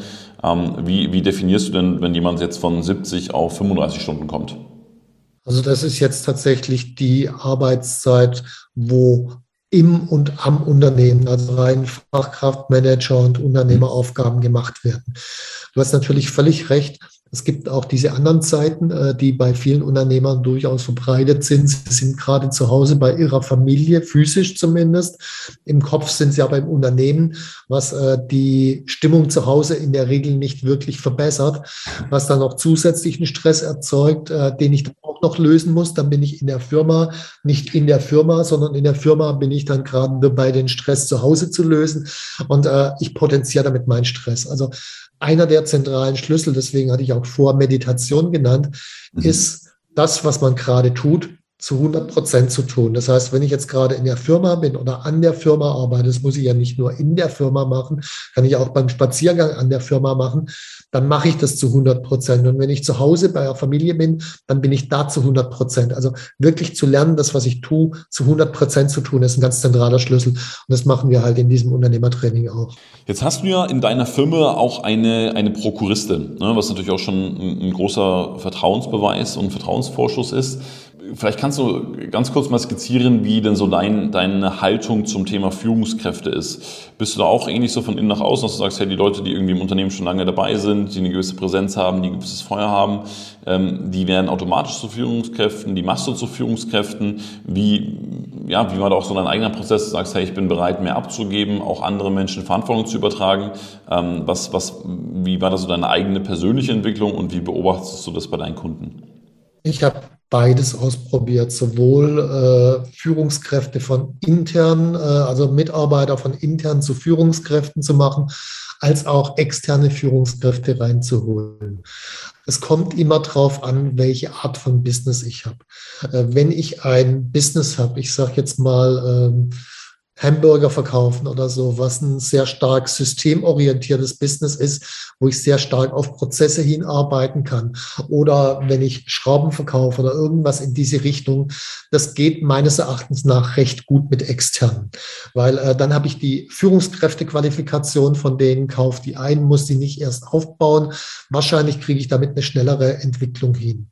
Wie, wie definierst du denn, wenn jemand jetzt von 70 auf 35 Stunden kommt? Also das ist jetzt tatsächlich die Arbeitszeit, wo im und am Unternehmen, also rein Fachkraftmanager und Unternehmeraufgaben gemacht werden. Du hast natürlich völlig recht. Es gibt auch diese anderen Zeiten, äh, die bei vielen Unternehmern durchaus verbreitet sind. Sie sind gerade zu Hause bei ihrer Familie, physisch zumindest. Im Kopf sind sie aber im Unternehmen, was äh, die Stimmung zu Hause in der Regel nicht wirklich verbessert, was dann noch zusätzlichen Stress erzeugt, äh, den ich auch noch lösen muss. Dann bin ich in der Firma, nicht in der Firma, sondern in der Firma bin ich dann gerade dabei, den Stress zu Hause zu lösen. Und ich potenziere damit meinen Stress. Also einer der zentralen Schlüssel, deswegen hatte ich auch vor Meditation genannt, mhm. ist das, was man gerade tut, zu 100 Prozent zu tun. Das heißt, wenn ich jetzt gerade in der Firma bin oder an der Firma arbeite, das muss ich ja nicht nur in der Firma machen, kann ich auch beim Spaziergang an der Firma machen, dann mache ich das zu 100 Prozent. Und wenn ich zu Hause bei der Familie bin, dann bin ich da zu 100 Prozent. Also wirklich zu lernen, das, was ich tue, zu 100 Prozent zu tun, ist ein ganz zentraler Schlüssel. Und das machen wir halt in diesem Unternehmertraining auch. Jetzt hast du ja in deiner Firma auch eine, eine Prokuristin, ne, was natürlich auch schon ein, ein großer Vertrauensbeweis und Vertrauensvorschuss ist. Vielleicht kannst du ganz kurz mal skizzieren, wie denn so dein, deine Haltung zum Thema Führungskräfte ist. Bist du da auch ähnlich so von innen nach außen, dass du sagst, hey, die Leute, die irgendwie im Unternehmen schon lange dabei sind, die eine gewisse Präsenz haben, die ein gewisses Feuer haben, ähm, die werden automatisch zu Führungskräften, die machst du zu Führungskräften. Wie, ja, wie war da auch so dein eigener Prozess? Du sagst, hey, ich bin bereit, mehr abzugeben, auch andere Menschen Verantwortung zu übertragen. Ähm, was, was, wie war da so deine eigene persönliche Entwicklung und wie beobachtest du das bei deinen Kunden? Ich habe beides ausprobiert, sowohl äh, Führungskräfte von intern, äh, also Mitarbeiter von intern zu Führungskräften zu machen, als auch externe Führungskräfte reinzuholen. Es kommt immer darauf an, welche Art von Business ich habe. Äh, wenn ich ein Business habe, ich sage jetzt mal, ähm, Hamburger verkaufen oder so, was ein sehr stark systemorientiertes Business ist, wo ich sehr stark auf Prozesse hinarbeiten kann. Oder wenn ich Schrauben verkaufe oder irgendwas in diese Richtung, das geht meines Erachtens nach recht gut mit externen, weil äh, dann habe ich die Führungskräftequalifikation von denen kauft. Die einen muss die nicht erst aufbauen. Wahrscheinlich kriege ich damit eine schnellere Entwicklung hin.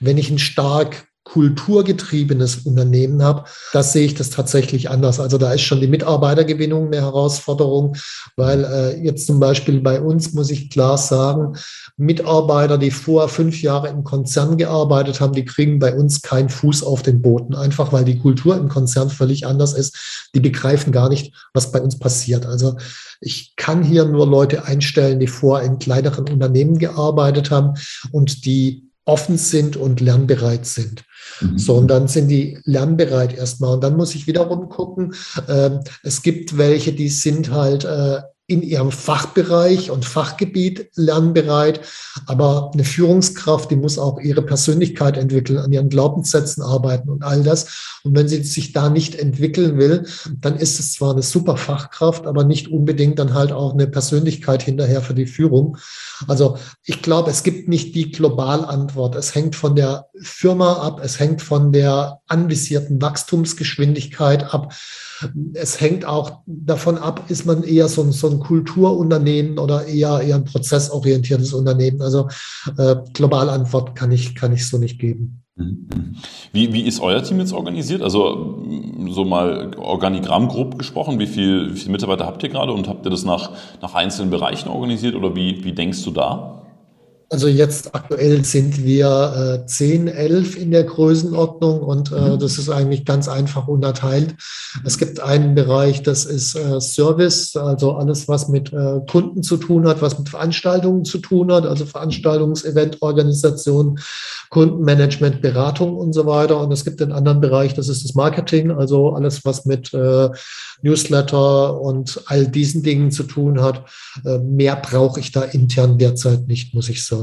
Wenn ich ein stark kulturgetriebenes Unternehmen habe, das sehe ich das tatsächlich anders. Also da ist schon die Mitarbeitergewinnung eine Herausforderung, weil äh, jetzt zum Beispiel bei uns muss ich klar sagen, Mitarbeiter, die vor fünf Jahre im Konzern gearbeitet haben, die kriegen bei uns keinen Fuß auf den Boden, einfach weil die Kultur im Konzern völlig anders ist. Die begreifen gar nicht, was bei uns passiert. Also ich kann hier nur Leute einstellen, die vor in kleineren Unternehmen gearbeitet haben und die offen sind und lernbereit sind. Mhm. So, und dann sind die lernbereit erstmal. Und dann muss ich wiederum gucken, äh, es gibt welche, die sind halt äh, in ihrem Fachbereich und Fachgebiet lernbereit. Aber eine Führungskraft, die muss auch ihre Persönlichkeit entwickeln, an ihren Glaubenssätzen arbeiten und all das. Und wenn sie sich da nicht entwickeln will, dann ist es zwar eine super Fachkraft, aber nicht unbedingt dann halt auch eine Persönlichkeit hinterher für die Führung. Also ich glaube, es gibt nicht die Globalantwort. Es hängt von der Firma ab, es hängt von der anvisierten Wachstumsgeschwindigkeit ab. Es hängt auch davon ab, ist man eher so ein, so ein Kulturunternehmen oder eher, eher ein prozessorientiertes Unternehmen. Also äh, Globalantwort kann ich, kann ich so nicht geben. Wie, wie ist euer Team jetzt organisiert? Also so mal Organigramm grob gesprochen, wie, viel, wie viele Mitarbeiter habt ihr gerade und habt ihr das nach, nach einzelnen Bereichen organisiert oder wie, wie denkst du da? Also jetzt aktuell sind wir äh, 10, 11 in der Größenordnung und äh, mhm. das ist eigentlich ganz einfach unterteilt. Es gibt einen Bereich, das ist äh, Service, also alles, was mit äh, Kunden zu tun hat, was mit Veranstaltungen zu tun hat, also Veranstaltungs-, Eventorganisation, Kundenmanagement, Beratung und so weiter. Und es gibt den anderen Bereich, das ist das Marketing, also alles, was mit äh, Newsletter und all diesen Dingen zu tun hat. Äh, mehr brauche ich da intern derzeit nicht, muss ich sagen.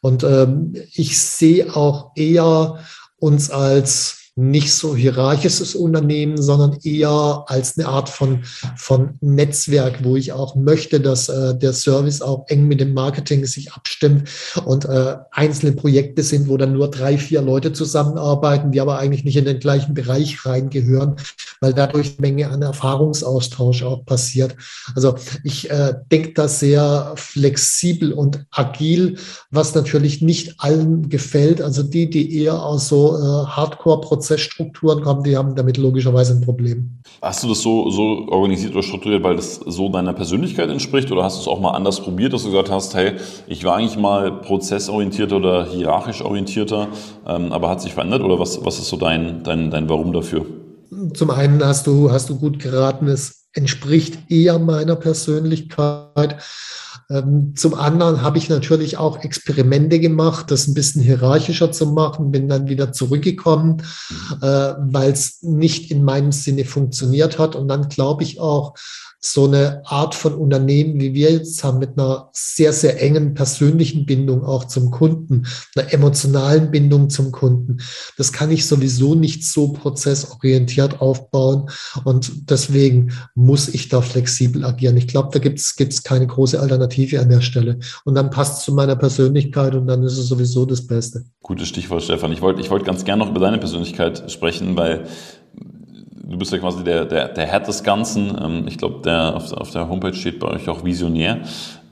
Und ähm, ich sehe auch eher uns als nicht so hierarchisches Unternehmen, sondern eher als eine Art von, von Netzwerk, wo ich auch möchte, dass äh, der Service auch eng mit dem Marketing sich abstimmt und äh, einzelne Projekte sind, wo dann nur drei, vier Leute zusammenarbeiten, die aber eigentlich nicht in den gleichen Bereich reingehören, weil dadurch Menge an Erfahrungsaustausch auch passiert. Also ich äh, denke da sehr flexibel und agil, was natürlich nicht allen gefällt. Also die, die eher aus so äh, Hardcore-Prozessen Prozessstrukturen kommen, die haben damit logischerweise ein Problem. Hast du das so, so organisiert oder strukturiert, weil das so deiner Persönlichkeit entspricht oder hast du es auch mal anders probiert, dass du gesagt hast, hey, ich war eigentlich mal prozessorientierter oder hierarchisch orientierter, ähm, aber hat sich verändert oder was, was ist so dein, dein, dein Warum dafür? Zum einen hast du, hast du gut geraten, es entspricht eher meiner Persönlichkeit. Ähm, zum anderen habe ich natürlich auch Experimente gemacht, das ein bisschen hierarchischer zu machen, bin dann wieder zurückgekommen, äh, weil es nicht in meinem Sinne funktioniert hat. Und dann glaube ich auch, so eine Art von Unternehmen, wie wir jetzt haben, mit einer sehr, sehr engen persönlichen Bindung auch zum Kunden, einer emotionalen Bindung zum Kunden. Das kann ich sowieso nicht so prozessorientiert aufbauen. Und deswegen muss ich da flexibel agieren. Ich glaube, da gibt es keine große Alternative an der Stelle. Und dann passt es zu meiner Persönlichkeit und dann ist es sowieso das Beste. Gutes Stichwort, Stefan. Ich wollte ich wollte ganz gerne noch über deine Persönlichkeit sprechen, weil du bist ja quasi der, der, der Herr des Ganzen. Ähm, ich glaube, der, auf, auf der Homepage steht bei euch auch Visionär.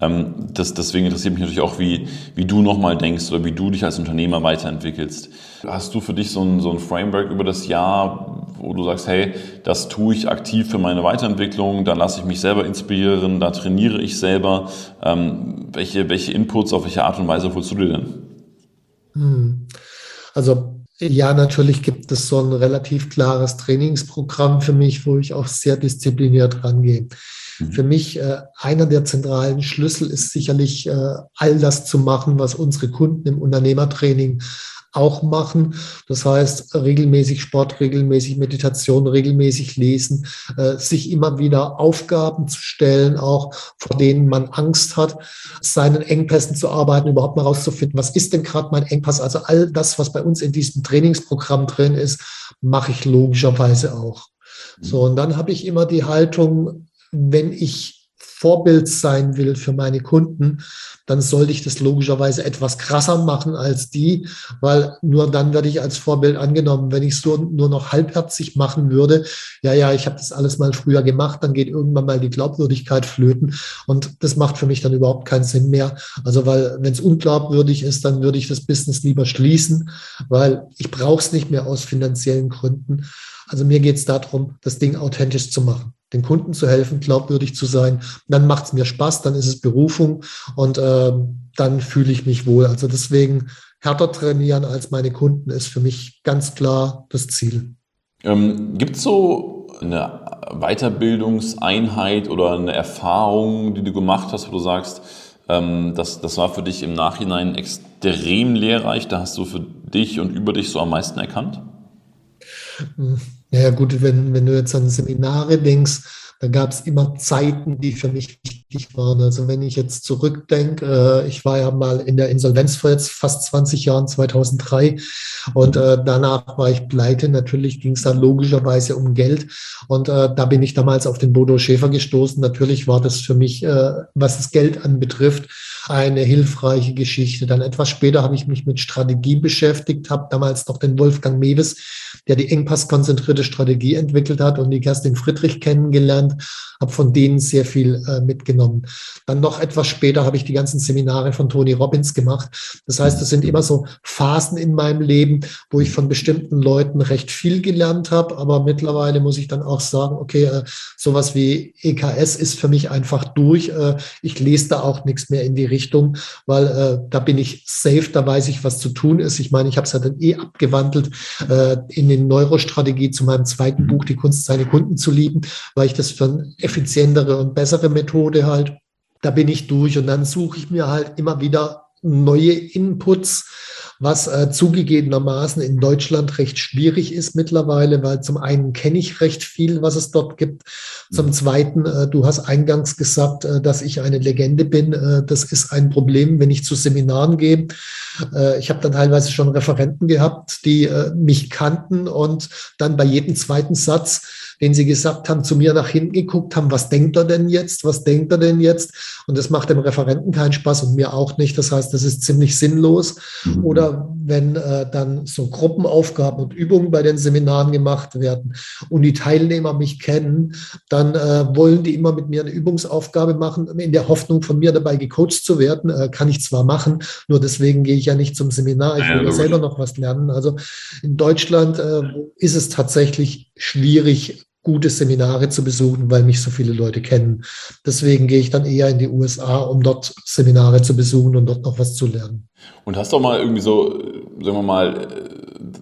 Ähm, das, deswegen interessiert mich natürlich auch, wie, wie du nochmal denkst oder wie du dich als Unternehmer weiterentwickelst. Hast du für dich so ein, so ein Framework über das Jahr, wo du sagst, hey, das tue ich aktiv für meine Weiterentwicklung, da lasse ich mich selber inspirieren, da trainiere ich selber. Ähm, welche, welche Inputs, auf welche Art und Weise holst du dir denn? Hm. Also ja, natürlich gibt es so ein relativ klares Trainingsprogramm für mich, wo ich auch sehr diszipliniert rangehe. Mhm. Für mich äh, einer der zentralen Schlüssel ist sicherlich äh, all das zu machen, was unsere Kunden im Unternehmertraining auch machen. Das heißt, regelmäßig Sport, regelmäßig Meditation, regelmäßig lesen, äh, sich immer wieder Aufgaben zu stellen, auch vor denen man Angst hat, seinen Engpässen zu arbeiten, überhaupt mal rauszufinden, was ist denn gerade mein Engpass? Also all das, was bei uns in diesem Trainingsprogramm drin ist, mache ich logischerweise auch. So, und dann habe ich immer die Haltung, wenn ich Vorbild sein will für meine Kunden, dann sollte ich das logischerweise etwas krasser machen als die, weil nur dann werde ich als Vorbild angenommen. Wenn ich es so nur noch halbherzig machen würde, ja, ja, ich habe das alles mal früher gemacht, dann geht irgendwann mal die Glaubwürdigkeit flöten und das macht für mich dann überhaupt keinen Sinn mehr. Also weil wenn es unglaubwürdig ist, dann würde ich das Business lieber schließen, weil ich brauche es nicht mehr aus finanziellen Gründen. Also mir geht es darum, das Ding authentisch zu machen den Kunden zu helfen, glaubwürdig zu sein. Dann macht es mir Spaß, dann ist es Berufung und äh, dann fühle ich mich wohl. Also deswegen härter trainieren als meine Kunden ist für mich ganz klar das Ziel. Ähm, Gibt es so eine Weiterbildungseinheit oder eine Erfahrung, die du gemacht hast, wo du sagst, ähm, das, das war für dich im Nachhinein extrem lehrreich, da hast du für dich und über dich so am meisten erkannt? Ja, gut, wenn, wenn du jetzt an Seminare denkst, da gab es immer Zeiten, die für mich wichtig waren. Also wenn ich jetzt zurückdenke, äh, ich war ja mal in der Insolvenz vor jetzt fast 20 Jahren, 2003, und äh, danach war ich pleite. Natürlich ging es dann logischerweise um Geld. Und äh, da bin ich damals auf den Bodo Schäfer gestoßen. Natürlich war das für mich, äh, was das Geld anbetrifft, eine hilfreiche Geschichte. Dann etwas später habe ich mich mit Strategie beschäftigt, habe damals noch den Wolfgang Mewes, der die engpasskonzentrierte Strategie entwickelt hat und die Kerstin Friedrich kennengelernt, habe von denen sehr viel äh, mitgenommen. Dann noch etwas später habe ich die ganzen Seminare von Tony Robbins gemacht. Das heißt, es sind immer so Phasen in meinem Leben, wo ich von bestimmten Leuten recht viel gelernt habe, aber mittlerweile muss ich dann auch sagen, okay, äh, sowas wie EKS ist für mich einfach durch. Äh, ich lese da auch nichts mehr in die Richtung, weil äh, da bin ich safe, da weiß ich, was zu tun ist. Ich meine, ich habe es ja dann eh abgewandelt äh, in den Neurostrategie zu meinem zweiten Buch, die Kunst, seine Kunden zu lieben, weil ich das für eine effizientere und bessere Methode halt, da bin ich durch und dann suche ich mir halt immer wieder neue Inputs, was äh, zugegebenermaßen in Deutschland recht schwierig ist mittlerweile, weil zum einen kenne ich recht viel, was es dort gibt. Zum zweiten, äh, du hast eingangs gesagt, äh, dass ich eine Legende bin. Äh, das ist ein Problem, wenn ich zu Seminaren gehe. Äh, ich habe dann teilweise schon Referenten gehabt, die äh, mich kannten und dann bei jedem zweiten Satz den sie gesagt haben, zu mir nach hinten geguckt haben, was denkt er denn jetzt, was denkt er denn jetzt? Und das macht dem Referenten keinen Spaß und mir auch nicht. Das heißt, das ist ziemlich sinnlos. Mhm. Oder wenn äh, dann so Gruppenaufgaben und Übungen bei den Seminaren gemacht werden und die Teilnehmer mich kennen, dann äh, wollen die immer mit mir eine Übungsaufgabe machen, in der Hoffnung, von mir dabei gecoacht zu werden. Äh, kann ich zwar machen, nur deswegen gehe ich ja nicht zum Seminar. Ich will ja, selber noch was lernen. Also in Deutschland äh, ist es tatsächlich schwierig, gute Seminare zu besuchen, weil mich so viele Leute kennen. Deswegen gehe ich dann eher in die USA, um dort Seminare zu besuchen und dort noch was zu lernen. Und hast du auch mal irgendwie so, sagen wir mal,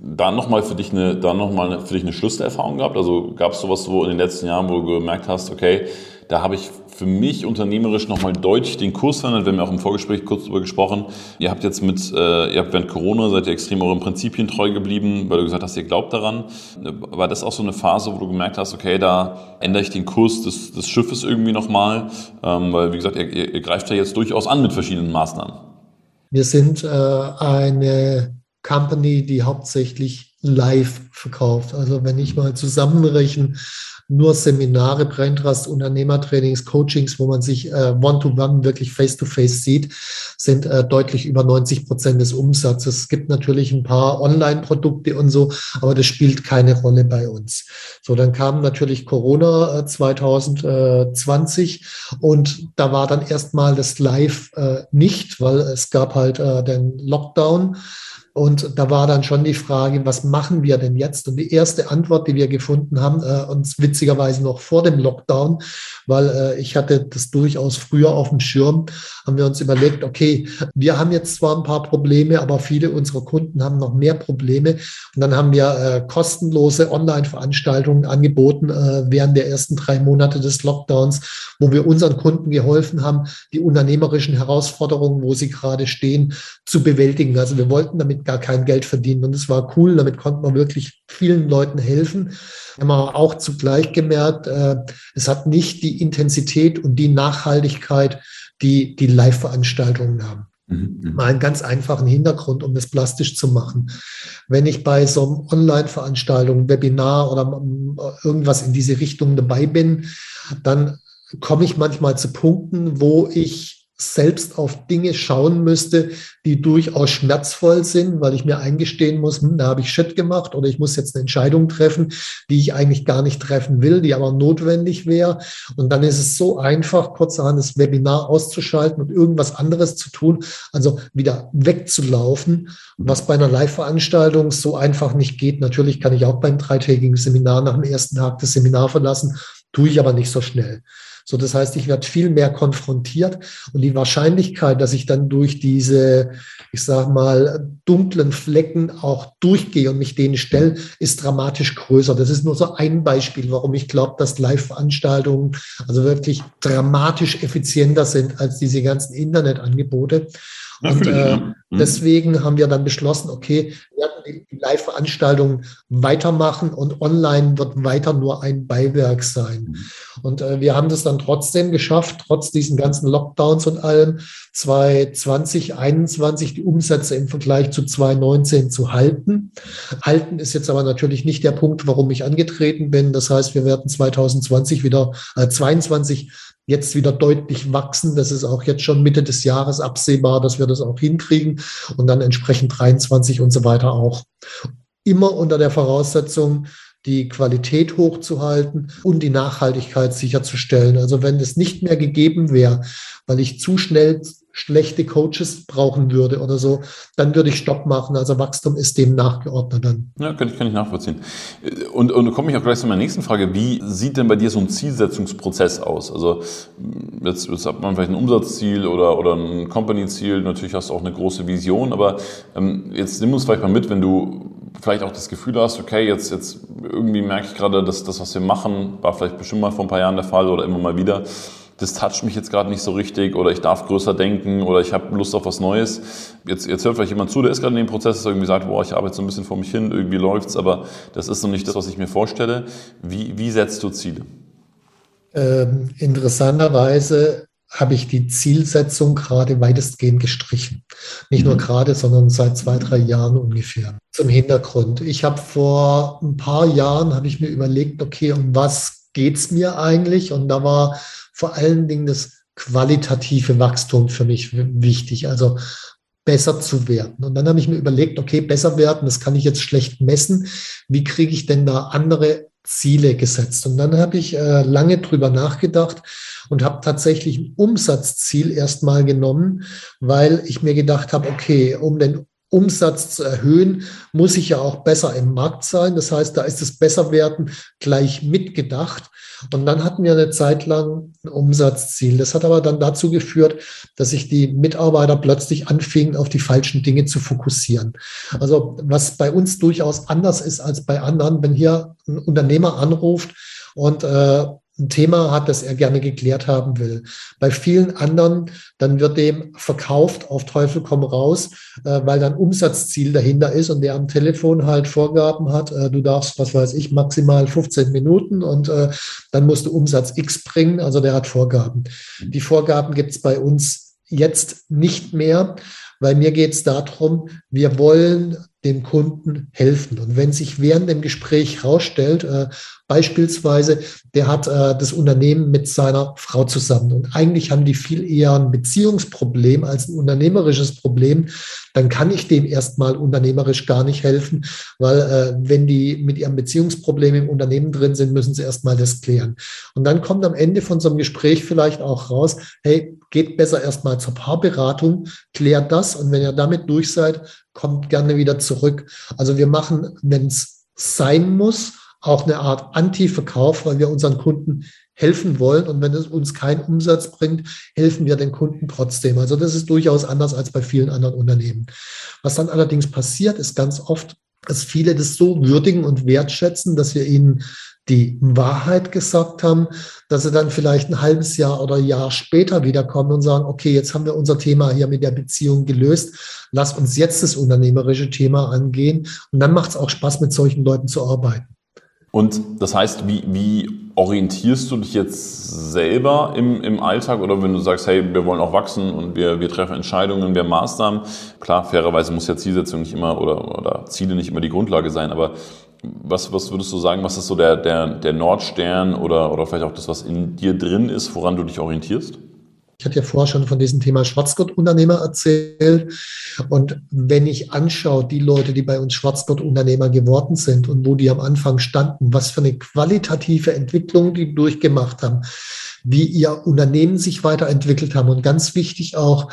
da nochmal für dich eine, da noch mal für dich eine Schlüsselerfahrung gehabt? Also gab es sowas, wo in den letzten Jahren, wo du gemerkt hast, okay, da habe ich für mich unternehmerisch nochmal deutlich den Kurs verändert. Wir haben ja auch im Vorgespräch kurz darüber gesprochen. Ihr habt jetzt mit, äh, ihr habt während Corona, seid ihr extrem euren Prinzipien treu geblieben, weil du gesagt hast, ihr glaubt daran. War das auch so eine Phase, wo du gemerkt hast, okay, da ändere ich den Kurs des, des Schiffes irgendwie nochmal? Ähm, weil, wie gesagt, ihr, ihr, greift ja jetzt durchaus an mit verschiedenen Maßnahmen. Wir sind äh, eine Company, die hauptsächlich live verkauft. Also wenn ich mal zusammenrechne, nur Seminare, Braintrust, Unternehmertrainings, Coachings, wo man sich äh, one-to-one -one wirklich face-to-face -face sieht, sind äh, deutlich über 90 Prozent des Umsatzes. Es gibt natürlich ein paar Online-Produkte und so, aber das spielt keine Rolle bei uns. So, dann kam natürlich Corona äh, 2020 und da war dann erstmal das Live äh, nicht, weil es gab halt äh, den Lockdown. Und da war dann schon die Frage, was machen wir denn jetzt? Und die erste Antwort, die wir gefunden haben, äh, uns witzigerweise noch vor dem Lockdown, weil äh, ich hatte das durchaus früher auf dem Schirm, haben wir uns überlegt, okay, wir haben jetzt zwar ein paar Probleme, aber viele unserer Kunden haben noch mehr Probleme. Und dann haben wir äh, kostenlose Online-Veranstaltungen angeboten äh, während der ersten drei Monate des Lockdowns, wo wir unseren Kunden geholfen haben, die unternehmerischen Herausforderungen, wo sie gerade stehen, zu bewältigen. Also wir wollten damit gar kein Geld verdienen. Und es war cool, damit konnte man wirklich vielen Leuten helfen. Haben wir auch zugleich gemerkt, äh, es hat nicht die Intensität und die Nachhaltigkeit, die die Live-Veranstaltungen haben. Mhm, mhm. Mal einen ganz einfachen Hintergrund, um das plastisch zu machen. Wenn ich bei so einem Online-Veranstaltung, Webinar oder irgendwas in diese Richtung dabei bin, dann komme ich manchmal zu Punkten, wo ich selbst auf Dinge schauen müsste, die durchaus schmerzvoll sind, weil ich mir eingestehen muss, hm, da habe ich Shit gemacht oder ich muss jetzt eine Entscheidung treffen, die ich eigentlich gar nicht treffen will, die aber notwendig wäre. Und dann ist es so einfach, kurzerhand das Webinar auszuschalten und irgendwas anderes zu tun, also wieder wegzulaufen, was bei einer Live-Veranstaltung so einfach nicht geht. Natürlich kann ich auch beim dreitägigen Seminar nach dem ersten Tag das Seminar verlassen, tue ich aber nicht so schnell. So, das heißt, ich werde viel mehr konfrontiert und die Wahrscheinlichkeit, dass ich dann durch diese, ich sag mal, dunklen Flecken auch durchgehe und mich denen stelle, ist dramatisch größer. Das ist nur so ein Beispiel, warum ich glaube, dass Live-Veranstaltungen also wirklich dramatisch effizienter sind als diese ganzen Internetangebote. Und äh, mhm. deswegen haben wir dann beschlossen, okay, wir werden die Live-Veranstaltungen weitermachen und online wird weiter nur ein Beiwerk sein. Mhm. Und äh, wir haben das dann trotzdem geschafft, trotz diesen ganzen Lockdowns und allem, 2020, 2021 die Umsätze im Vergleich zu 2019 zu halten. Halten ist jetzt aber natürlich nicht der Punkt, warum ich angetreten bin. Das heißt, wir werden 2020 wieder, äh, 22 jetzt wieder deutlich wachsen. Das ist auch jetzt schon Mitte des Jahres absehbar, dass wir das auch hinkriegen und dann entsprechend 23 und so weiter auch. Immer unter der Voraussetzung, die Qualität hochzuhalten und die Nachhaltigkeit sicherzustellen. Also wenn es nicht mehr gegeben wäre, weil ich zu schnell schlechte Coaches brauchen würde oder so, dann würde ich Stopp machen. Also Wachstum ist dem nachgeordnet dann. Ja, kann ich, kann ich nachvollziehen. Und, und komme ich auch gleich zu meiner nächsten Frage. Wie sieht denn bei dir so ein Zielsetzungsprozess aus? Also jetzt, jetzt hat man vielleicht ein Umsatzziel oder, oder ein Company-Ziel. Natürlich hast du auch eine große Vision, aber ähm, jetzt nimm uns vielleicht mal mit, wenn du vielleicht auch das Gefühl hast, okay, jetzt, jetzt irgendwie merke ich gerade, dass das, was wir machen, war vielleicht bestimmt mal vor ein paar Jahren der Fall oder immer mal wieder das toucht mich jetzt gerade nicht so richtig oder ich darf größer denken oder ich habe Lust auf was Neues. Jetzt, jetzt hört vielleicht jemand zu, der ist gerade in dem Prozess, der irgendwie sagt, boah, ich arbeite so ein bisschen vor mich hin, irgendwie läuft's, aber das ist noch nicht das, was ich mir vorstelle. Wie, wie setzt du Ziele? Ähm, interessanterweise habe ich die Zielsetzung gerade weitestgehend gestrichen. Nicht mhm. nur gerade, sondern seit zwei, drei Jahren ungefähr. zum Hintergrund. Ich habe vor ein paar Jahren, habe ich mir überlegt, okay, um was geht es mir eigentlich? Und da war vor allen Dingen das qualitative Wachstum für mich wichtig. Also besser zu werden. Und dann habe ich mir überlegt, okay, besser werden, das kann ich jetzt schlecht messen. Wie kriege ich denn da andere Ziele gesetzt? Und dann habe ich äh, lange drüber nachgedacht und habe tatsächlich ein Umsatzziel erstmal genommen, weil ich mir gedacht habe, okay, um den Umsatz zu erhöhen, muss ich ja auch besser im Markt sein. Das heißt, da ist das Besserwerden gleich mitgedacht. Und dann hatten wir eine Zeit lang ein Umsatzziel. Das hat aber dann dazu geführt, dass sich die Mitarbeiter plötzlich anfingen, auf die falschen Dinge zu fokussieren. Also was bei uns durchaus anders ist als bei anderen, wenn hier ein Unternehmer anruft und äh, ein Thema hat, das er gerne geklärt haben will. Bei vielen anderen, dann wird dem verkauft auf Teufel komm raus, äh, weil dann Umsatzziel dahinter ist und der am Telefon halt Vorgaben hat, äh, du darfst, was weiß ich, maximal 15 Minuten und äh, dann musst du Umsatz X bringen, also der hat Vorgaben. Die Vorgaben gibt es bei uns jetzt nicht mehr, weil mir geht es darum, wir wollen dem Kunden helfen. Und wenn sich während dem Gespräch herausstellt, äh, beispielsweise, der hat äh, das Unternehmen mit seiner Frau zusammen und eigentlich haben die viel eher ein Beziehungsproblem als ein unternehmerisches Problem, dann kann ich dem erstmal unternehmerisch gar nicht helfen, weil äh, wenn die mit ihrem Beziehungsproblem im Unternehmen drin sind, müssen sie erstmal das klären. Und dann kommt am Ende von so einem Gespräch vielleicht auch raus, hey, geht besser erstmal zur Paarberatung, klärt das und wenn ihr damit durch seid, kommt gerne wieder zurück. Also wir machen, wenn es sein muss, auch eine Art Anti-Verkauf, weil wir unseren Kunden helfen wollen. Und wenn es uns keinen Umsatz bringt, helfen wir den Kunden trotzdem. Also das ist durchaus anders als bei vielen anderen Unternehmen. Was dann allerdings passiert, ist ganz oft, dass viele das so würdigen und wertschätzen, dass wir ihnen die Wahrheit gesagt haben, dass sie dann vielleicht ein halbes Jahr oder Jahr später wiederkommen und sagen, okay, jetzt haben wir unser Thema hier mit der Beziehung gelöst, lass uns jetzt das unternehmerische Thema angehen. Und dann macht es auch Spaß, mit solchen Leuten zu arbeiten. Und das heißt, wie, wie orientierst du dich jetzt selber im, im Alltag oder wenn du sagst, hey, wir wollen auch wachsen und wir, wir treffen Entscheidungen, wir Maßnahmen. Klar, fairerweise muss ja Zielsetzung nicht immer oder, oder Ziele nicht immer die Grundlage sein, aber was, was würdest du sagen, was ist so der, der, der Nordstern oder, oder vielleicht auch das, was in dir drin ist, woran du dich orientierst? Ich hatte ja vorher schon von diesem Thema Schwarzgurt-Unternehmer erzählt. Und wenn ich anschaue, die Leute, die bei uns Schwarzgurt-Unternehmer geworden sind und wo die am Anfang standen, was für eine qualitative Entwicklung die durchgemacht haben, wie ihr Unternehmen sich weiterentwickelt haben und ganz wichtig auch,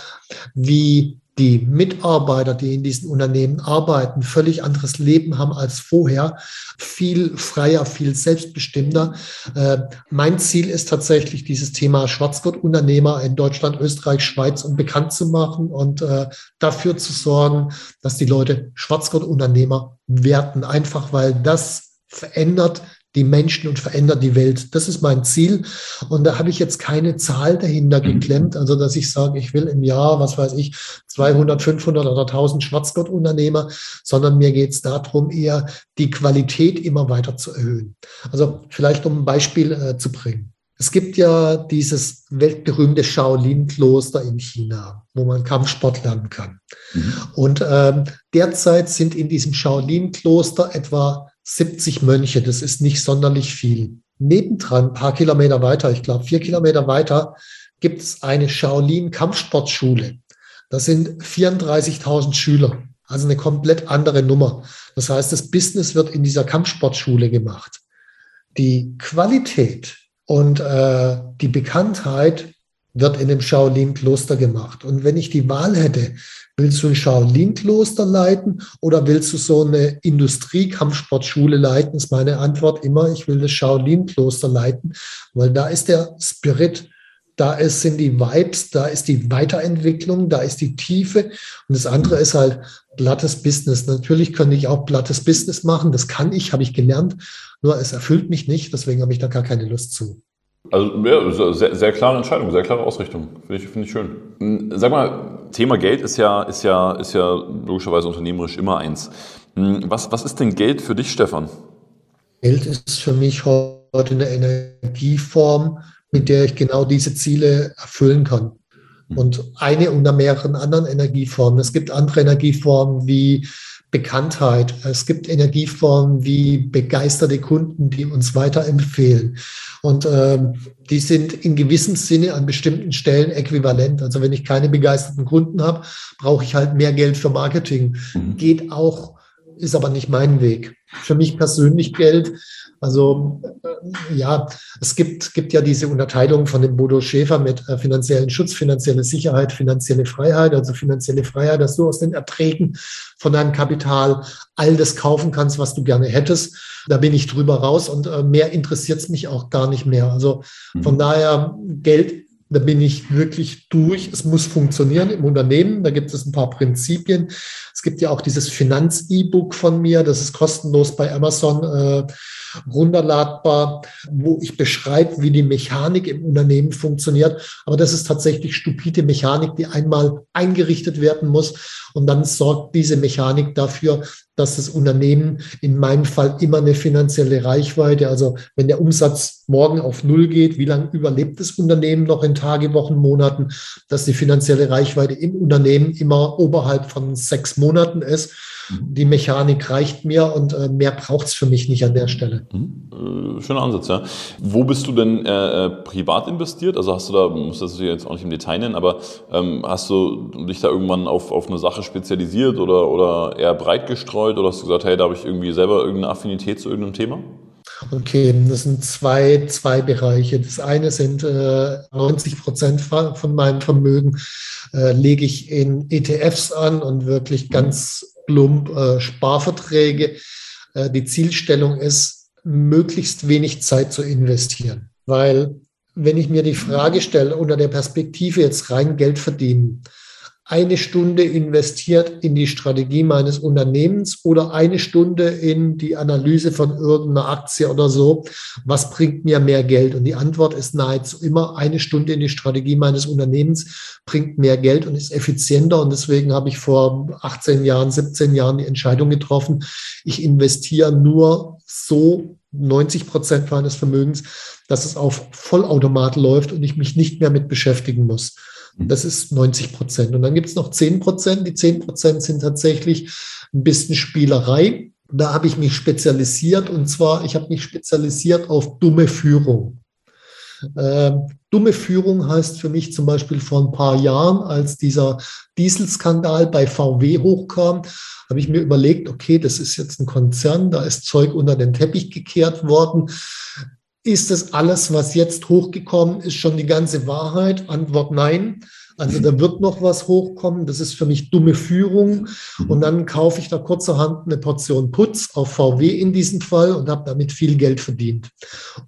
wie die Mitarbeiter, die in diesen Unternehmen arbeiten, völlig anderes Leben haben als vorher, viel freier, viel selbstbestimmter. Äh, mein Ziel ist tatsächlich, dieses Thema Schwarzgurt-Unternehmer in Deutschland, Österreich, Schweiz und bekannt zu machen und äh, dafür zu sorgen, dass die Leute Schwarzgurt-Unternehmer werden, einfach weil das verändert die Menschen und verändert die Welt. Das ist mein Ziel. Und da habe ich jetzt keine Zahl dahinter geklemmt. Also, dass ich sage, ich will im Jahr, was weiß ich, 200, 500 oder 1000 Schwarzgott-Unternehmer, sondern mir geht es darum, eher die Qualität immer weiter zu erhöhen. Also, vielleicht um ein Beispiel äh, zu bringen. Es gibt ja dieses weltberühmte Shaolin-Kloster in China, wo man Kampfsport lernen kann. Mhm. Und ähm, derzeit sind in diesem Shaolin-Kloster etwa 70 Mönche, das ist nicht sonderlich viel. Nebendran, ein paar Kilometer weiter, ich glaube vier Kilometer weiter, gibt es eine Shaolin-Kampfsportschule. Das sind 34.000 Schüler, also eine komplett andere Nummer. Das heißt, das Business wird in dieser Kampfsportschule gemacht. Die Qualität und äh, die Bekanntheit wird in dem Shaolin-Kloster gemacht. Und wenn ich die Wahl hätte, willst du ein Shaolin-Kloster leiten oder willst du so eine Industriekampfsportschule leiten, ist meine Antwort immer, ich will das Shaolin-Kloster leiten, weil da ist der Spirit, da ist, sind die Vibes, da ist die Weiterentwicklung, da ist die Tiefe. Und das andere ist halt plattes Business. Natürlich könnte ich auch plattes Business machen, das kann ich, habe ich gelernt, nur es erfüllt mich nicht, deswegen habe ich da gar keine Lust zu. Also ja, sehr, sehr klare Entscheidung, sehr klare Ausrichtung. Finde ich, find ich schön. Hm, sag mal, Thema Geld ist ja, ist ja, ist ja logischerweise unternehmerisch immer eins. Hm, was, was ist denn Geld für dich, Stefan? Geld ist für mich heute eine Energieform, mit der ich genau diese Ziele erfüllen kann. Hm. Und eine unter mehreren anderen Energieformen. Es gibt andere Energieformen wie Bekanntheit. Es gibt Energieformen wie begeisterte Kunden, die uns weiterempfehlen. Und ähm, die sind in gewissem Sinne an bestimmten Stellen äquivalent. Also wenn ich keine begeisterten Kunden habe, brauche ich halt mehr Geld für Marketing. Mhm. Geht auch, ist aber nicht mein Weg. Für mich persönlich Geld also äh, ja, es gibt, gibt ja diese Unterteilung von dem Bodo Schäfer mit äh, finanziellen Schutz, finanzielle Sicherheit, finanzielle Freiheit. Also finanzielle Freiheit, dass du aus den Erträgen von deinem Kapital all das kaufen kannst, was du gerne hättest. Da bin ich drüber raus und äh, mehr interessiert es mich auch gar nicht mehr. Also von mhm. daher Geld da bin ich wirklich durch. Es muss funktionieren im Unternehmen. Da gibt es ein paar Prinzipien. Es gibt ja auch dieses Finanz-E-Book von mir. Das ist kostenlos bei Amazon. Äh, runterladbar, wo ich beschreibe, wie die Mechanik im Unternehmen funktioniert. Aber das ist tatsächlich stupide Mechanik, die einmal eingerichtet werden muss. Und dann sorgt diese Mechanik dafür, dass das Unternehmen in meinem Fall immer eine finanzielle Reichweite, also wenn der Umsatz morgen auf Null geht, wie lange überlebt das Unternehmen noch in Tage, Wochen, Monaten, dass die finanzielle Reichweite im Unternehmen immer oberhalb von sechs Monaten ist. Mhm. Die Mechanik reicht mir und äh, mehr braucht es für mich nicht an der Stelle. Mhm. Äh, schöner Ansatz, ja. Wo bist du denn äh, äh, privat investiert? Also hast du da, musst du das jetzt auch nicht im Detail nennen, aber ähm, hast du dich da irgendwann auf, auf eine Sache spezialisiert oder, oder eher breit gestreut oder hast du gesagt, hey, da habe ich irgendwie selber irgendeine Affinität zu irgendeinem Thema? Okay, das sind zwei, zwei Bereiche. Das eine sind äh, 90 Prozent von meinem Vermögen äh, lege ich in ETFs an und wirklich ganz plump äh, Sparverträge. Äh, die Zielstellung ist, möglichst wenig Zeit zu investieren. Weil wenn ich mir die Frage stelle, unter der Perspektive jetzt rein Geld verdienen, eine Stunde investiert in die Strategie meines Unternehmens oder eine Stunde in die Analyse von irgendeiner Aktie oder so. Was bringt mir mehr Geld? Und die Antwort ist nahezu immer eine Stunde in die Strategie meines Unternehmens bringt mehr Geld und ist effizienter. Und deswegen habe ich vor 18 Jahren, 17 Jahren die Entscheidung getroffen, ich investiere nur so 90 Prozent meines Vermögens, dass es auf Vollautomat läuft und ich mich nicht mehr mit beschäftigen muss. Das ist 90 Prozent. Und dann gibt es noch 10 Prozent. Die 10 Prozent sind tatsächlich ein bisschen Spielerei. Da habe ich mich spezialisiert und zwar, ich habe mich spezialisiert auf dumme Führung. Ähm, dumme Führung heißt für mich zum Beispiel vor ein paar Jahren, als dieser Dieselskandal bei VW hochkam, habe ich mir überlegt, okay, das ist jetzt ein Konzern, da ist Zeug unter den Teppich gekehrt worden. Ist das alles, was jetzt hochgekommen ist, schon die ganze Wahrheit? Antwort nein. Also da wird noch was hochkommen. Das ist für mich dumme Führung. Und dann kaufe ich da kurzerhand eine Portion Putz auf VW in diesem Fall und habe damit viel Geld verdient.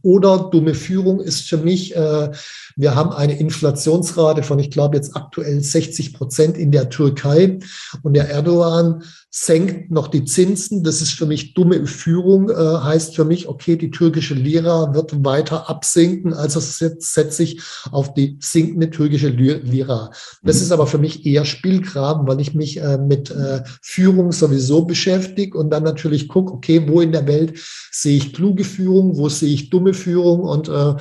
Oder dumme Führung ist für mich, äh, wir haben eine Inflationsrate von, ich glaube jetzt aktuell 60 Prozent in der Türkei. Und der Erdogan senkt noch die Zinsen. Das ist für mich dumme Führung, äh, heißt für mich, okay, die türkische Lira wird weiter absinken, also setze ich auf die sinkende türkische Lira. Das mhm. ist aber für mich eher Spielgraben, weil ich mich äh, mit äh, Führung sowieso beschäftige und dann natürlich gucke, okay, wo in der Welt sehe ich kluge Führung, wo sehe ich dumme Führung und äh,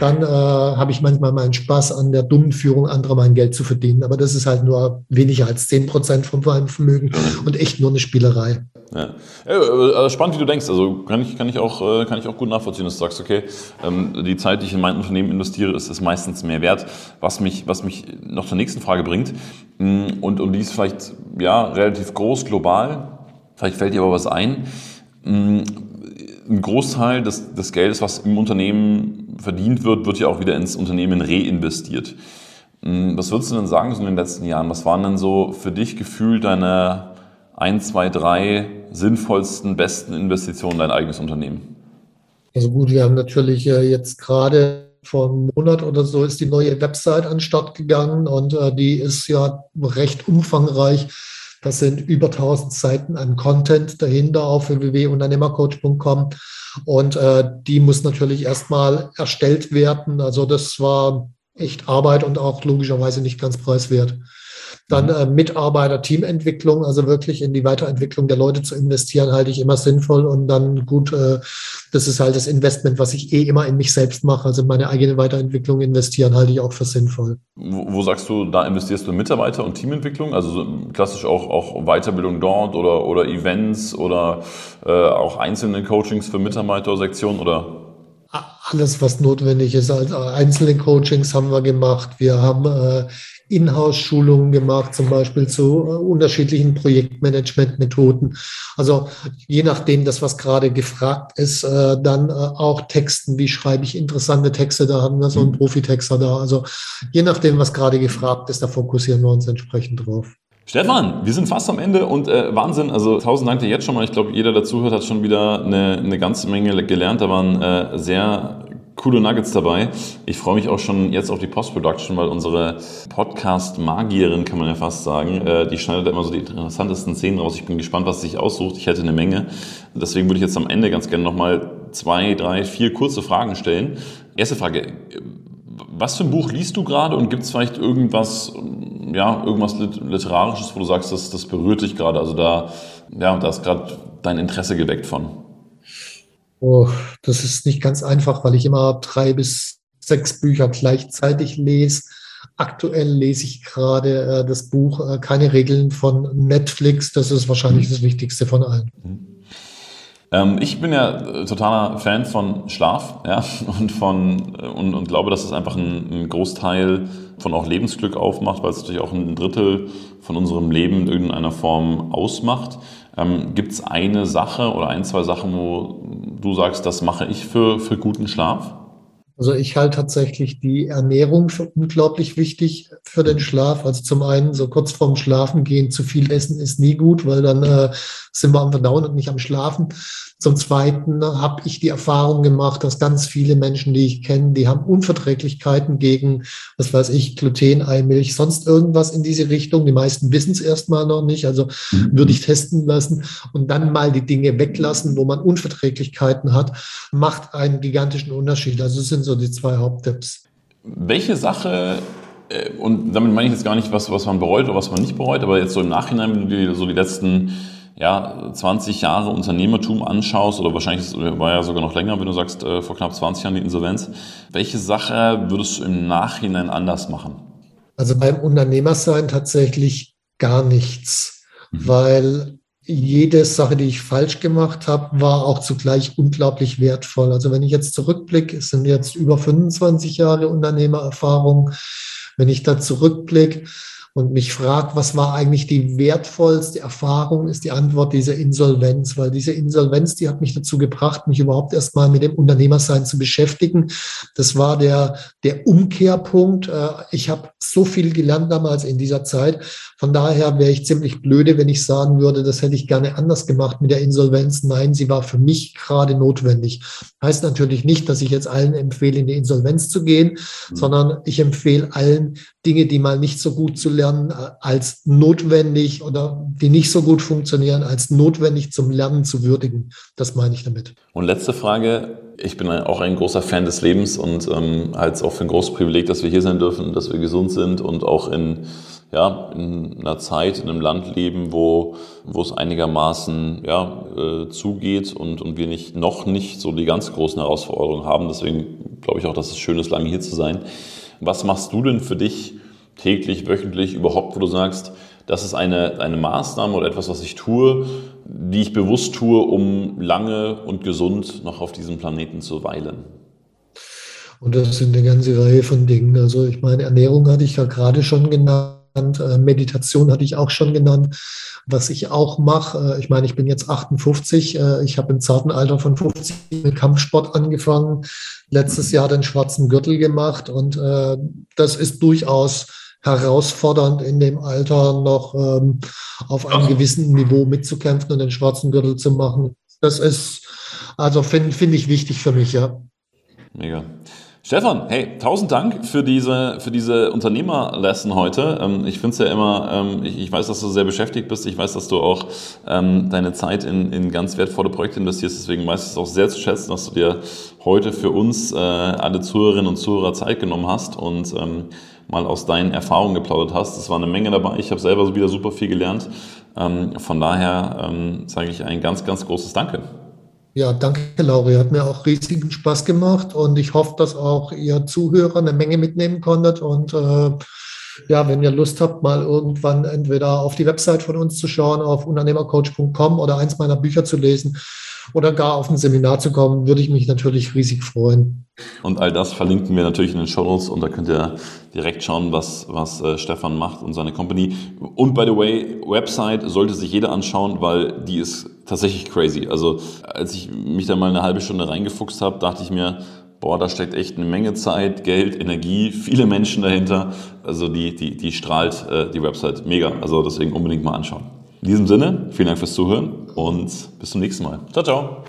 dann äh, habe ich manchmal meinen Spaß an der dummen Führung anderer mein Geld zu verdienen. Aber das ist halt nur weniger als zehn Prozent von meinem Vermögen und echt nur eine Spielerei. Ja. ja. spannend, wie du denkst. Also kann ich, kann ich, auch, äh, kann ich auch gut nachvollziehen, dass du sagst, okay, ähm, die Zeit, die ich in mein Unternehmen investiere, ist, ist meistens mehr wert. Was mich, was mich noch zur nächsten Frage bringt, mm, und, und die ist vielleicht ja, relativ groß, global, vielleicht fällt dir aber was ein. Ein Großteil des, des Geldes, was im Unternehmen verdient wird, wird ja auch wieder ins Unternehmen reinvestiert. Mm, was würdest du denn sagen so in den letzten Jahren? Was waren denn so für dich gefühlt deine ein, zwei, drei sinnvollsten, besten Investitionen dein eigenes Unternehmen? Also gut, wir haben natürlich äh, jetzt gerade vor einem Monat oder so ist die neue Website an den Start gegangen und äh, die ist ja recht umfangreich. Das sind über 1000 Seiten an Content dahinter auf www.unternehmercoach.com und äh, die muss natürlich erstmal erstellt werden. Also das war echt Arbeit und auch logischerweise nicht ganz preiswert. Dann äh, Mitarbeiter, Teamentwicklung, also wirklich in die Weiterentwicklung der Leute zu investieren, halte ich immer sinnvoll. Und dann gut, äh, das ist halt das Investment, was ich eh immer in mich selbst mache. Also meine eigene Weiterentwicklung investieren halte ich auch für sinnvoll. Wo, wo sagst du, da investierst du in Mitarbeiter und Teamentwicklung? Also so klassisch auch, auch Weiterbildung dort oder, oder Events oder äh, auch einzelne Coachings für Mitarbeitersektionen oder? Alles, was notwendig ist. Also einzelne Coachings haben wir gemacht. Wir haben äh, Inhouse-Schulungen gemacht, zum Beispiel zu äh, unterschiedlichen Projektmanagement-Methoden. Also je nachdem, das was gerade gefragt ist, äh, dann äh, auch Texten. Wie schreibe ich interessante Texte? Da haben wir so einen mhm. Profitexter da. Also je nachdem, was gerade gefragt ist, da fokussieren wir uns entsprechend drauf. Stefan, wir sind fast am Ende und äh, Wahnsinn, also tausend Dank dir jetzt schon mal. Ich glaube, jeder, der zuhört, hat schon wieder eine, eine ganze Menge gelernt. Da waren äh, sehr coole Nuggets dabei. Ich freue mich auch schon jetzt auf die Post-Production, weil unsere Podcast-Magierin, kann man ja fast sagen, äh, die schneidet immer so die interessantesten Szenen raus. Ich bin gespannt, was sich aussucht. Ich hätte eine Menge. Deswegen würde ich jetzt am Ende ganz gerne nochmal zwei, drei, vier kurze Fragen stellen. Erste Frage. Was für ein Buch liest du gerade und gibt es vielleicht irgendwas, ja, irgendwas Literarisches, wo du sagst, das, das berührt dich gerade? Also da, ja, da ist gerade dein Interesse geweckt von. Oh, das ist nicht ganz einfach, weil ich immer drei bis sechs Bücher gleichzeitig lese. Aktuell lese ich gerade äh, das Buch äh, Keine Regeln von Netflix. Das ist wahrscheinlich das Wichtigste von allen. Mhm. Ähm, ich bin ja äh, totaler Fan von Schlaf ja, und, von, äh, und, und glaube, dass es einfach ein, ein Großteil von auch Lebensglück aufmacht, weil es natürlich auch ein Drittel von unserem Leben in irgendeiner Form ausmacht. Ähm, Gibt es eine Sache oder ein, zwei Sachen, wo du sagst, das mache ich für, für guten Schlaf? Also ich halte tatsächlich die Ernährung für unglaublich wichtig für den Schlaf. Also zum einen so kurz vorm Schlafen gehen, zu viel essen ist nie gut, weil dann äh, sind wir am Verdauen und nicht am Schlafen. Zum Zweiten habe ich die Erfahrung gemacht, dass ganz viele Menschen, die ich kenne, die haben Unverträglichkeiten gegen, was weiß ich, Gluten, Eimilch, sonst irgendwas in diese Richtung. Die meisten wissen es erstmal noch nicht, also mhm. würde ich testen lassen und dann mal die Dinge weglassen, wo man Unverträglichkeiten hat, macht einen gigantischen Unterschied. Also das sind so die zwei Haupttipps. Welche Sache äh, und damit meine ich jetzt gar nicht, was, was man bereut oder was man nicht bereut, aber jetzt so im Nachhinein, wenn du dir so die letzten ja, 20 Jahre Unternehmertum anschaust, oder wahrscheinlich war ja sogar noch länger, wenn du sagst, äh, vor knapp 20 Jahren die Insolvenz, welche Sache würdest du im Nachhinein anders machen? Also beim Unternehmersein tatsächlich gar nichts, mhm. weil jede Sache, die ich falsch gemacht habe, war auch zugleich unglaublich wertvoll. Also wenn ich jetzt zurückblicke, es sind jetzt über 25 Jahre Unternehmererfahrung, wenn ich da zurückblicke, und mich fragt, was war eigentlich die wertvollste Erfahrung, ist die Antwort diese Insolvenz, weil diese Insolvenz, die hat mich dazu gebracht, mich überhaupt erstmal mit dem Unternehmersein zu beschäftigen. Das war der, der Umkehrpunkt. Äh, ich habe so viel gelernt damals in dieser Zeit. Von daher wäre ich ziemlich blöde, wenn ich sagen würde, das hätte ich gerne anders gemacht mit der Insolvenz. Nein, sie war für mich gerade notwendig. Heißt natürlich nicht, dass ich jetzt allen empfehle, in die Insolvenz zu gehen, mhm. sondern ich empfehle allen, Dinge, die mal nicht so gut zu lernen, äh, als notwendig oder die nicht so gut funktionieren, als notwendig zum Lernen zu würdigen. Das meine ich damit. Und letzte Frage. Ich bin auch ein großer Fan des Lebens und ähm, halt auch für ein großes Privileg, dass wir hier sein dürfen, dass wir gesund sind und auch in, ja, in einer Zeit, in einem Land leben, wo, wo es einigermaßen ja, äh, zugeht und, und wir nicht, noch nicht so die ganz großen Herausforderungen haben. Deswegen glaube ich auch, dass es schön ist, lange hier zu sein. Was machst du denn für dich täglich, wöchentlich, überhaupt, wo du sagst, das ist eine, eine Maßnahme oder etwas, was ich tue, die ich bewusst tue, um lange und gesund noch auf diesem Planeten zu weilen? Und das sind eine ganze Reihe von Dingen. Also ich meine, Ernährung hatte ich ja gerade schon genannt. Äh, Meditation hatte ich auch schon genannt. Was ich auch mache, äh, ich meine, ich bin jetzt 58, äh, ich habe im zarten Alter von 50 mit Kampfsport angefangen, letztes Jahr den schwarzen Gürtel gemacht und das ist durchaus herausfordernd in dem Alter noch ähm, auf einem gewissen Niveau mitzukämpfen und den schwarzen Gürtel zu machen. Das ist, also finde find ich wichtig für mich, ja. Mega. Stefan, hey, tausend Dank für diese, für diese Unternehmerlesson heute. Ähm, ich finde es ja immer, ähm, ich, weiß, dass du sehr beschäftigt bist. Ich weiß, dass du auch ähm, deine Zeit in, in ganz wertvolle Projekte investierst. Deswegen weiß ich es auch sehr zu schätzen, dass du dir heute für uns, äh, alle Zuhörerinnen und Zuhörer, Zeit genommen hast. Und mal aus deinen Erfahrungen geplaudert hast. Es war eine Menge dabei. Ich habe selber wieder super viel gelernt. Von daher sage ich ein ganz, ganz großes Danke. Ja, danke, Lauri. Hat mir auch riesigen Spaß gemacht und ich hoffe, dass auch ihr Zuhörer eine Menge mitnehmen konntet und äh, ja, wenn ihr Lust habt, mal irgendwann entweder auf die Website von uns zu schauen, auf unternehmercoach.com oder eins meiner Bücher zu lesen oder gar auf ein Seminar zu kommen, würde ich mich natürlich riesig freuen. Und all das verlinken wir natürlich in den Show und da könnt ihr direkt schauen, was, was äh, Stefan macht und seine Company. Und by the way, Website sollte sich jeder anschauen, weil die ist tatsächlich crazy. Also als ich mich da mal eine halbe Stunde reingefuchst habe, dachte ich mir, boah, da steckt echt eine Menge Zeit, Geld, Energie, viele Menschen dahinter. Also die, die, die strahlt äh, die Website mega. Also deswegen unbedingt mal anschauen. In diesem Sinne, vielen Dank fürs Zuhören und bis zum nächsten Mal. Ciao, ciao.